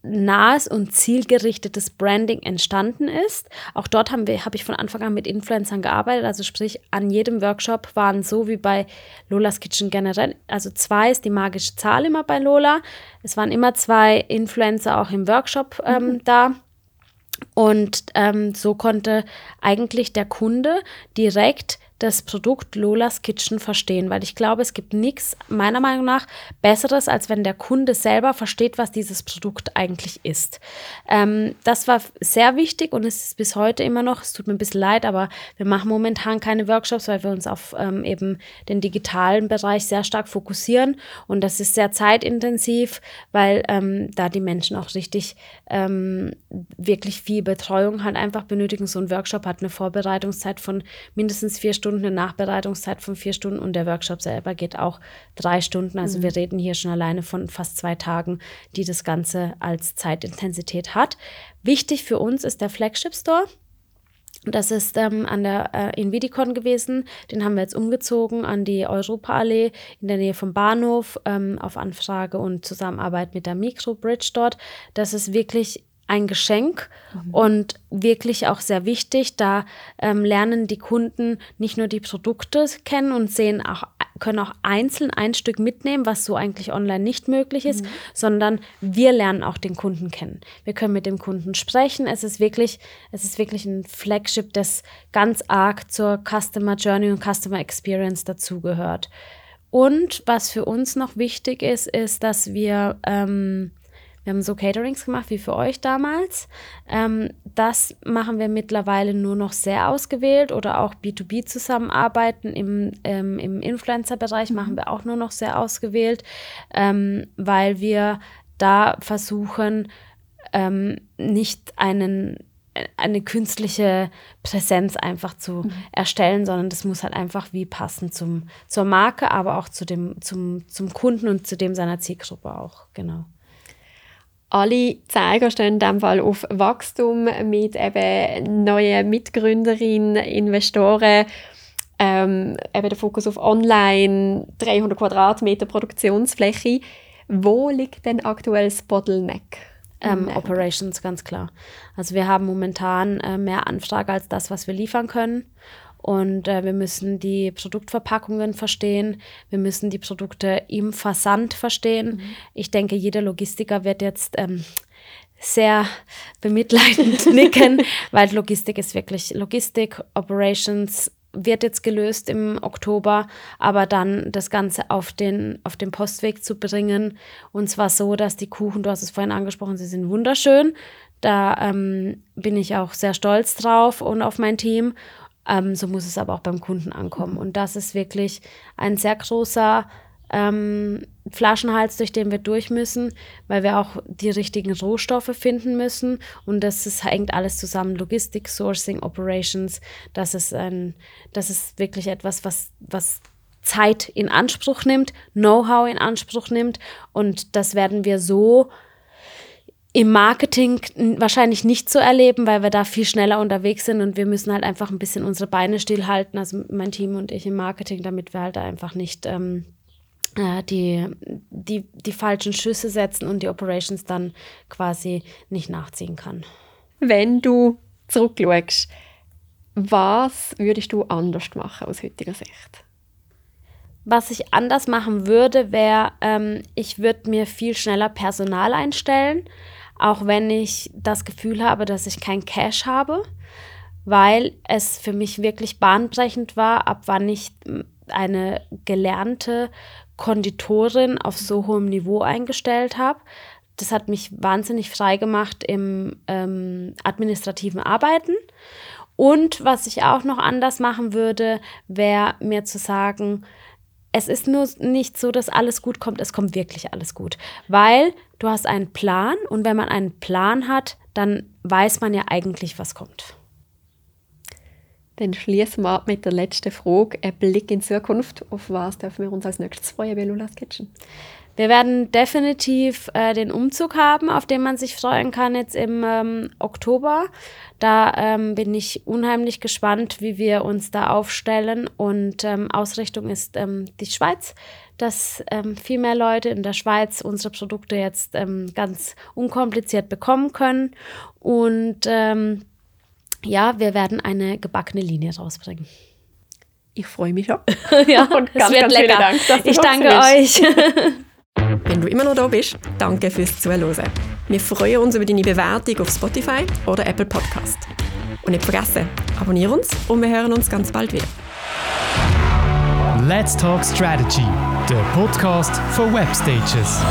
nahes und zielgerichtetes Branding entstanden ist. Auch dort haben wir, habe ich von Anfang an mit Influencern gearbeitet. Also sprich, an jedem Workshop waren so wie bei Lolas Kitchen generell, also zwei ist die magische Zahl immer bei Lola. Es waren immer zwei Influencer auch im Workshop ähm, da. Und ähm, so konnte eigentlich der Kunde direkt das Produkt Lolas Kitchen verstehen, weil ich glaube, es gibt nichts, meiner Meinung nach, Besseres, als wenn der Kunde selber versteht, was dieses Produkt eigentlich ist. Ähm, das war sehr wichtig und es ist bis heute immer noch, es tut mir ein bisschen leid, aber wir machen momentan keine Workshops, weil wir uns auf ähm, eben den digitalen Bereich sehr stark fokussieren und das ist sehr zeitintensiv, weil ähm, da die Menschen auch richtig ähm, wirklich viel Betreuung halt einfach benötigen. So ein Workshop hat eine Vorbereitungszeit von mindestens vier Stunden, eine Nachbereitungszeit von vier Stunden und der Workshop selber geht auch drei Stunden. Also wir reden hier schon alleine von fast zwei Tagen, die das Ganze als Zeitintensität hat. Wichtig für uns ist der Flagship Store. Das ist ähm, an der äh, in Vidicon gewesen. Den haben wir jetzt umgezogen an die Europaallee in der Nähe vom Bahnhof ähm, auf Anfrage und Zusammenarbeit mit der Microbridge dort. Das ist wirklich ein Geschenk und wirklich auch sehr wichtig. Da ähm, lernen die Kunden nicht nur die Produkte kennen und sehen auch können auch einzeln ein Stück mitnehmen, was so eigentlich online nicht möglich ist, sondern wir lernen auch den Kunden kennen. Wir können mit dem Kunden sprechen. Es ist wirklich, es ist wirklich ein Flagship, das ganz arg zur Customer Journey und Customer Experience dazugehört. Und was für uns noch wichtig ist, ist, dass wir ähm, wir haben so Caterings gemacht wie für euch damals. Ähm, das machen wir mittlerweile nur noch sehr ausgewählt oder auch B2B-Zusammenarbeiten im, ähm, im Influencer-Bereich machen wir auch nur noch sehr ausgewählt, ähm, weil wir da versuchen, ähm, nicht einen eine künstliche Präsenz einfach zu erstellen, sondern das muss halt einfach wie passen zum, zur Marke, aber auch zu dem, zum, zum Kunden und zu dem seiner Zielgruppe auch, genau. Alle Zeiger stehen in diesem Fall auf Wachstum mit eben neuen Mitgründerinnen, Investoren, ähm, eben der Fokus auf Online, 300 Quadratmeter Produktionsfläche. Wo liegt denn aktuell das Bottleneck? Ähm, Operations, ganz klar. Also wir haben momentan äh, mehr Anfrage als das, was wir liefern können. Und äh, wir müssen die Produktverpackungen verstehen. Wir müssen die Produkte im Versand verstehen. Ich denke, jeder Logistiker wird jetzt ähm, sehr bemitleidend nicken, weil Logistik ist wirklich Logistik, Operations wird jetzt gelöst im Oktober, aber dann das Ganze auf den, auf den Postweg zu bringen. Und zwar so, dass die Kuchen, du hast es vorhin angesprochen, sie sind wunderschön. Da ähm, bin ich auch sehr stolz drauf und auf mein Team. Ähm, so muss es aber auch beim Kunden ankommen. Und das ist wirklich ein sehr großer ähm, Flaschenhals, durch den wir durch müssen, weil wir auch die richtigen Rohstoffe finden müssen. Und das ist, hängt alles zusammen. Logistik, Sourcing, Operations. Das ist, ein, das ist wirklich etwas, was, was Zeit in Anspruch nimmt, Know-how in Anspruch nimmt. Und das werden wir so im Marketing wahrscheinlich nicht so erleben, weil wir da viel schneller unterwegs sind und wir müssen halt einfach ein bisschen unsere Beine stillhalten, also mein Team und ich im Marketing, damit wir halt einfach nicht ähm, äh, die, die, die falschen Schüsse setzen und die Operations dann quasi nicht nachziehen kann. Wenn du zurückschaust, was würdest du anders machen aus heutiger Sicht? Was ich anders machen würde, wäre, ähm, ich würde mir viel schneller Personal einstellen, auch wenn ich das Gefühl habe, dass ich kein Cash habe, weil es für mich wirklich bahnbrechend war, ab wann ich eine gelernte Konditorin auf so hohem Niveau eingestellt habe. Das hat mich wahnsinnig frei gemacht im ähm, administrativen Arbeiten. Und was ich auch noch anders machen würde, wäre mir zu sagen, es ist nur nicht so, dass alles gut kommt, es kommt wirklich alles gut. Weil du hast einen Plan und wenn man einen Plan hat, dann weiß man ja eigentlich, was kommt. Dann schließen wir ab mit der letzten Frage. Ein Blick in Zukunft. Auf was dürfen wir uns als nächstes freuen bei Lulas Kitchen? Wir werden definitiv äh, den Umzug haben, auf den man sich freuen kann jetzt im ähm, Oktober. Da ähm, bin ich unheimlich gespannt, wie wir uns da aufstellen. Und ähm, Ausrichtung ist ähm, die Schweiz, dass ähm, viel mehr Leute in der Schweiz unsere Produkte jetzt ähm, ganz unkompliziert bekommen können. Und ja, wir werden eine gebackene Linie rausbringen. Ich freue mich schon. ja, und ganz, es wird ganz lecker. Dank, ich danke euch. Wenn du immer noch da bist, danke fürs Zuhören. Wir freuen uns über deine Bewertung auf Spotify oder Apple Podcast. Und nicht vergessen, abonniere uns und wir hören uns ganz bald wieder. Let's Talk Strategy, der Podcast für Webstages.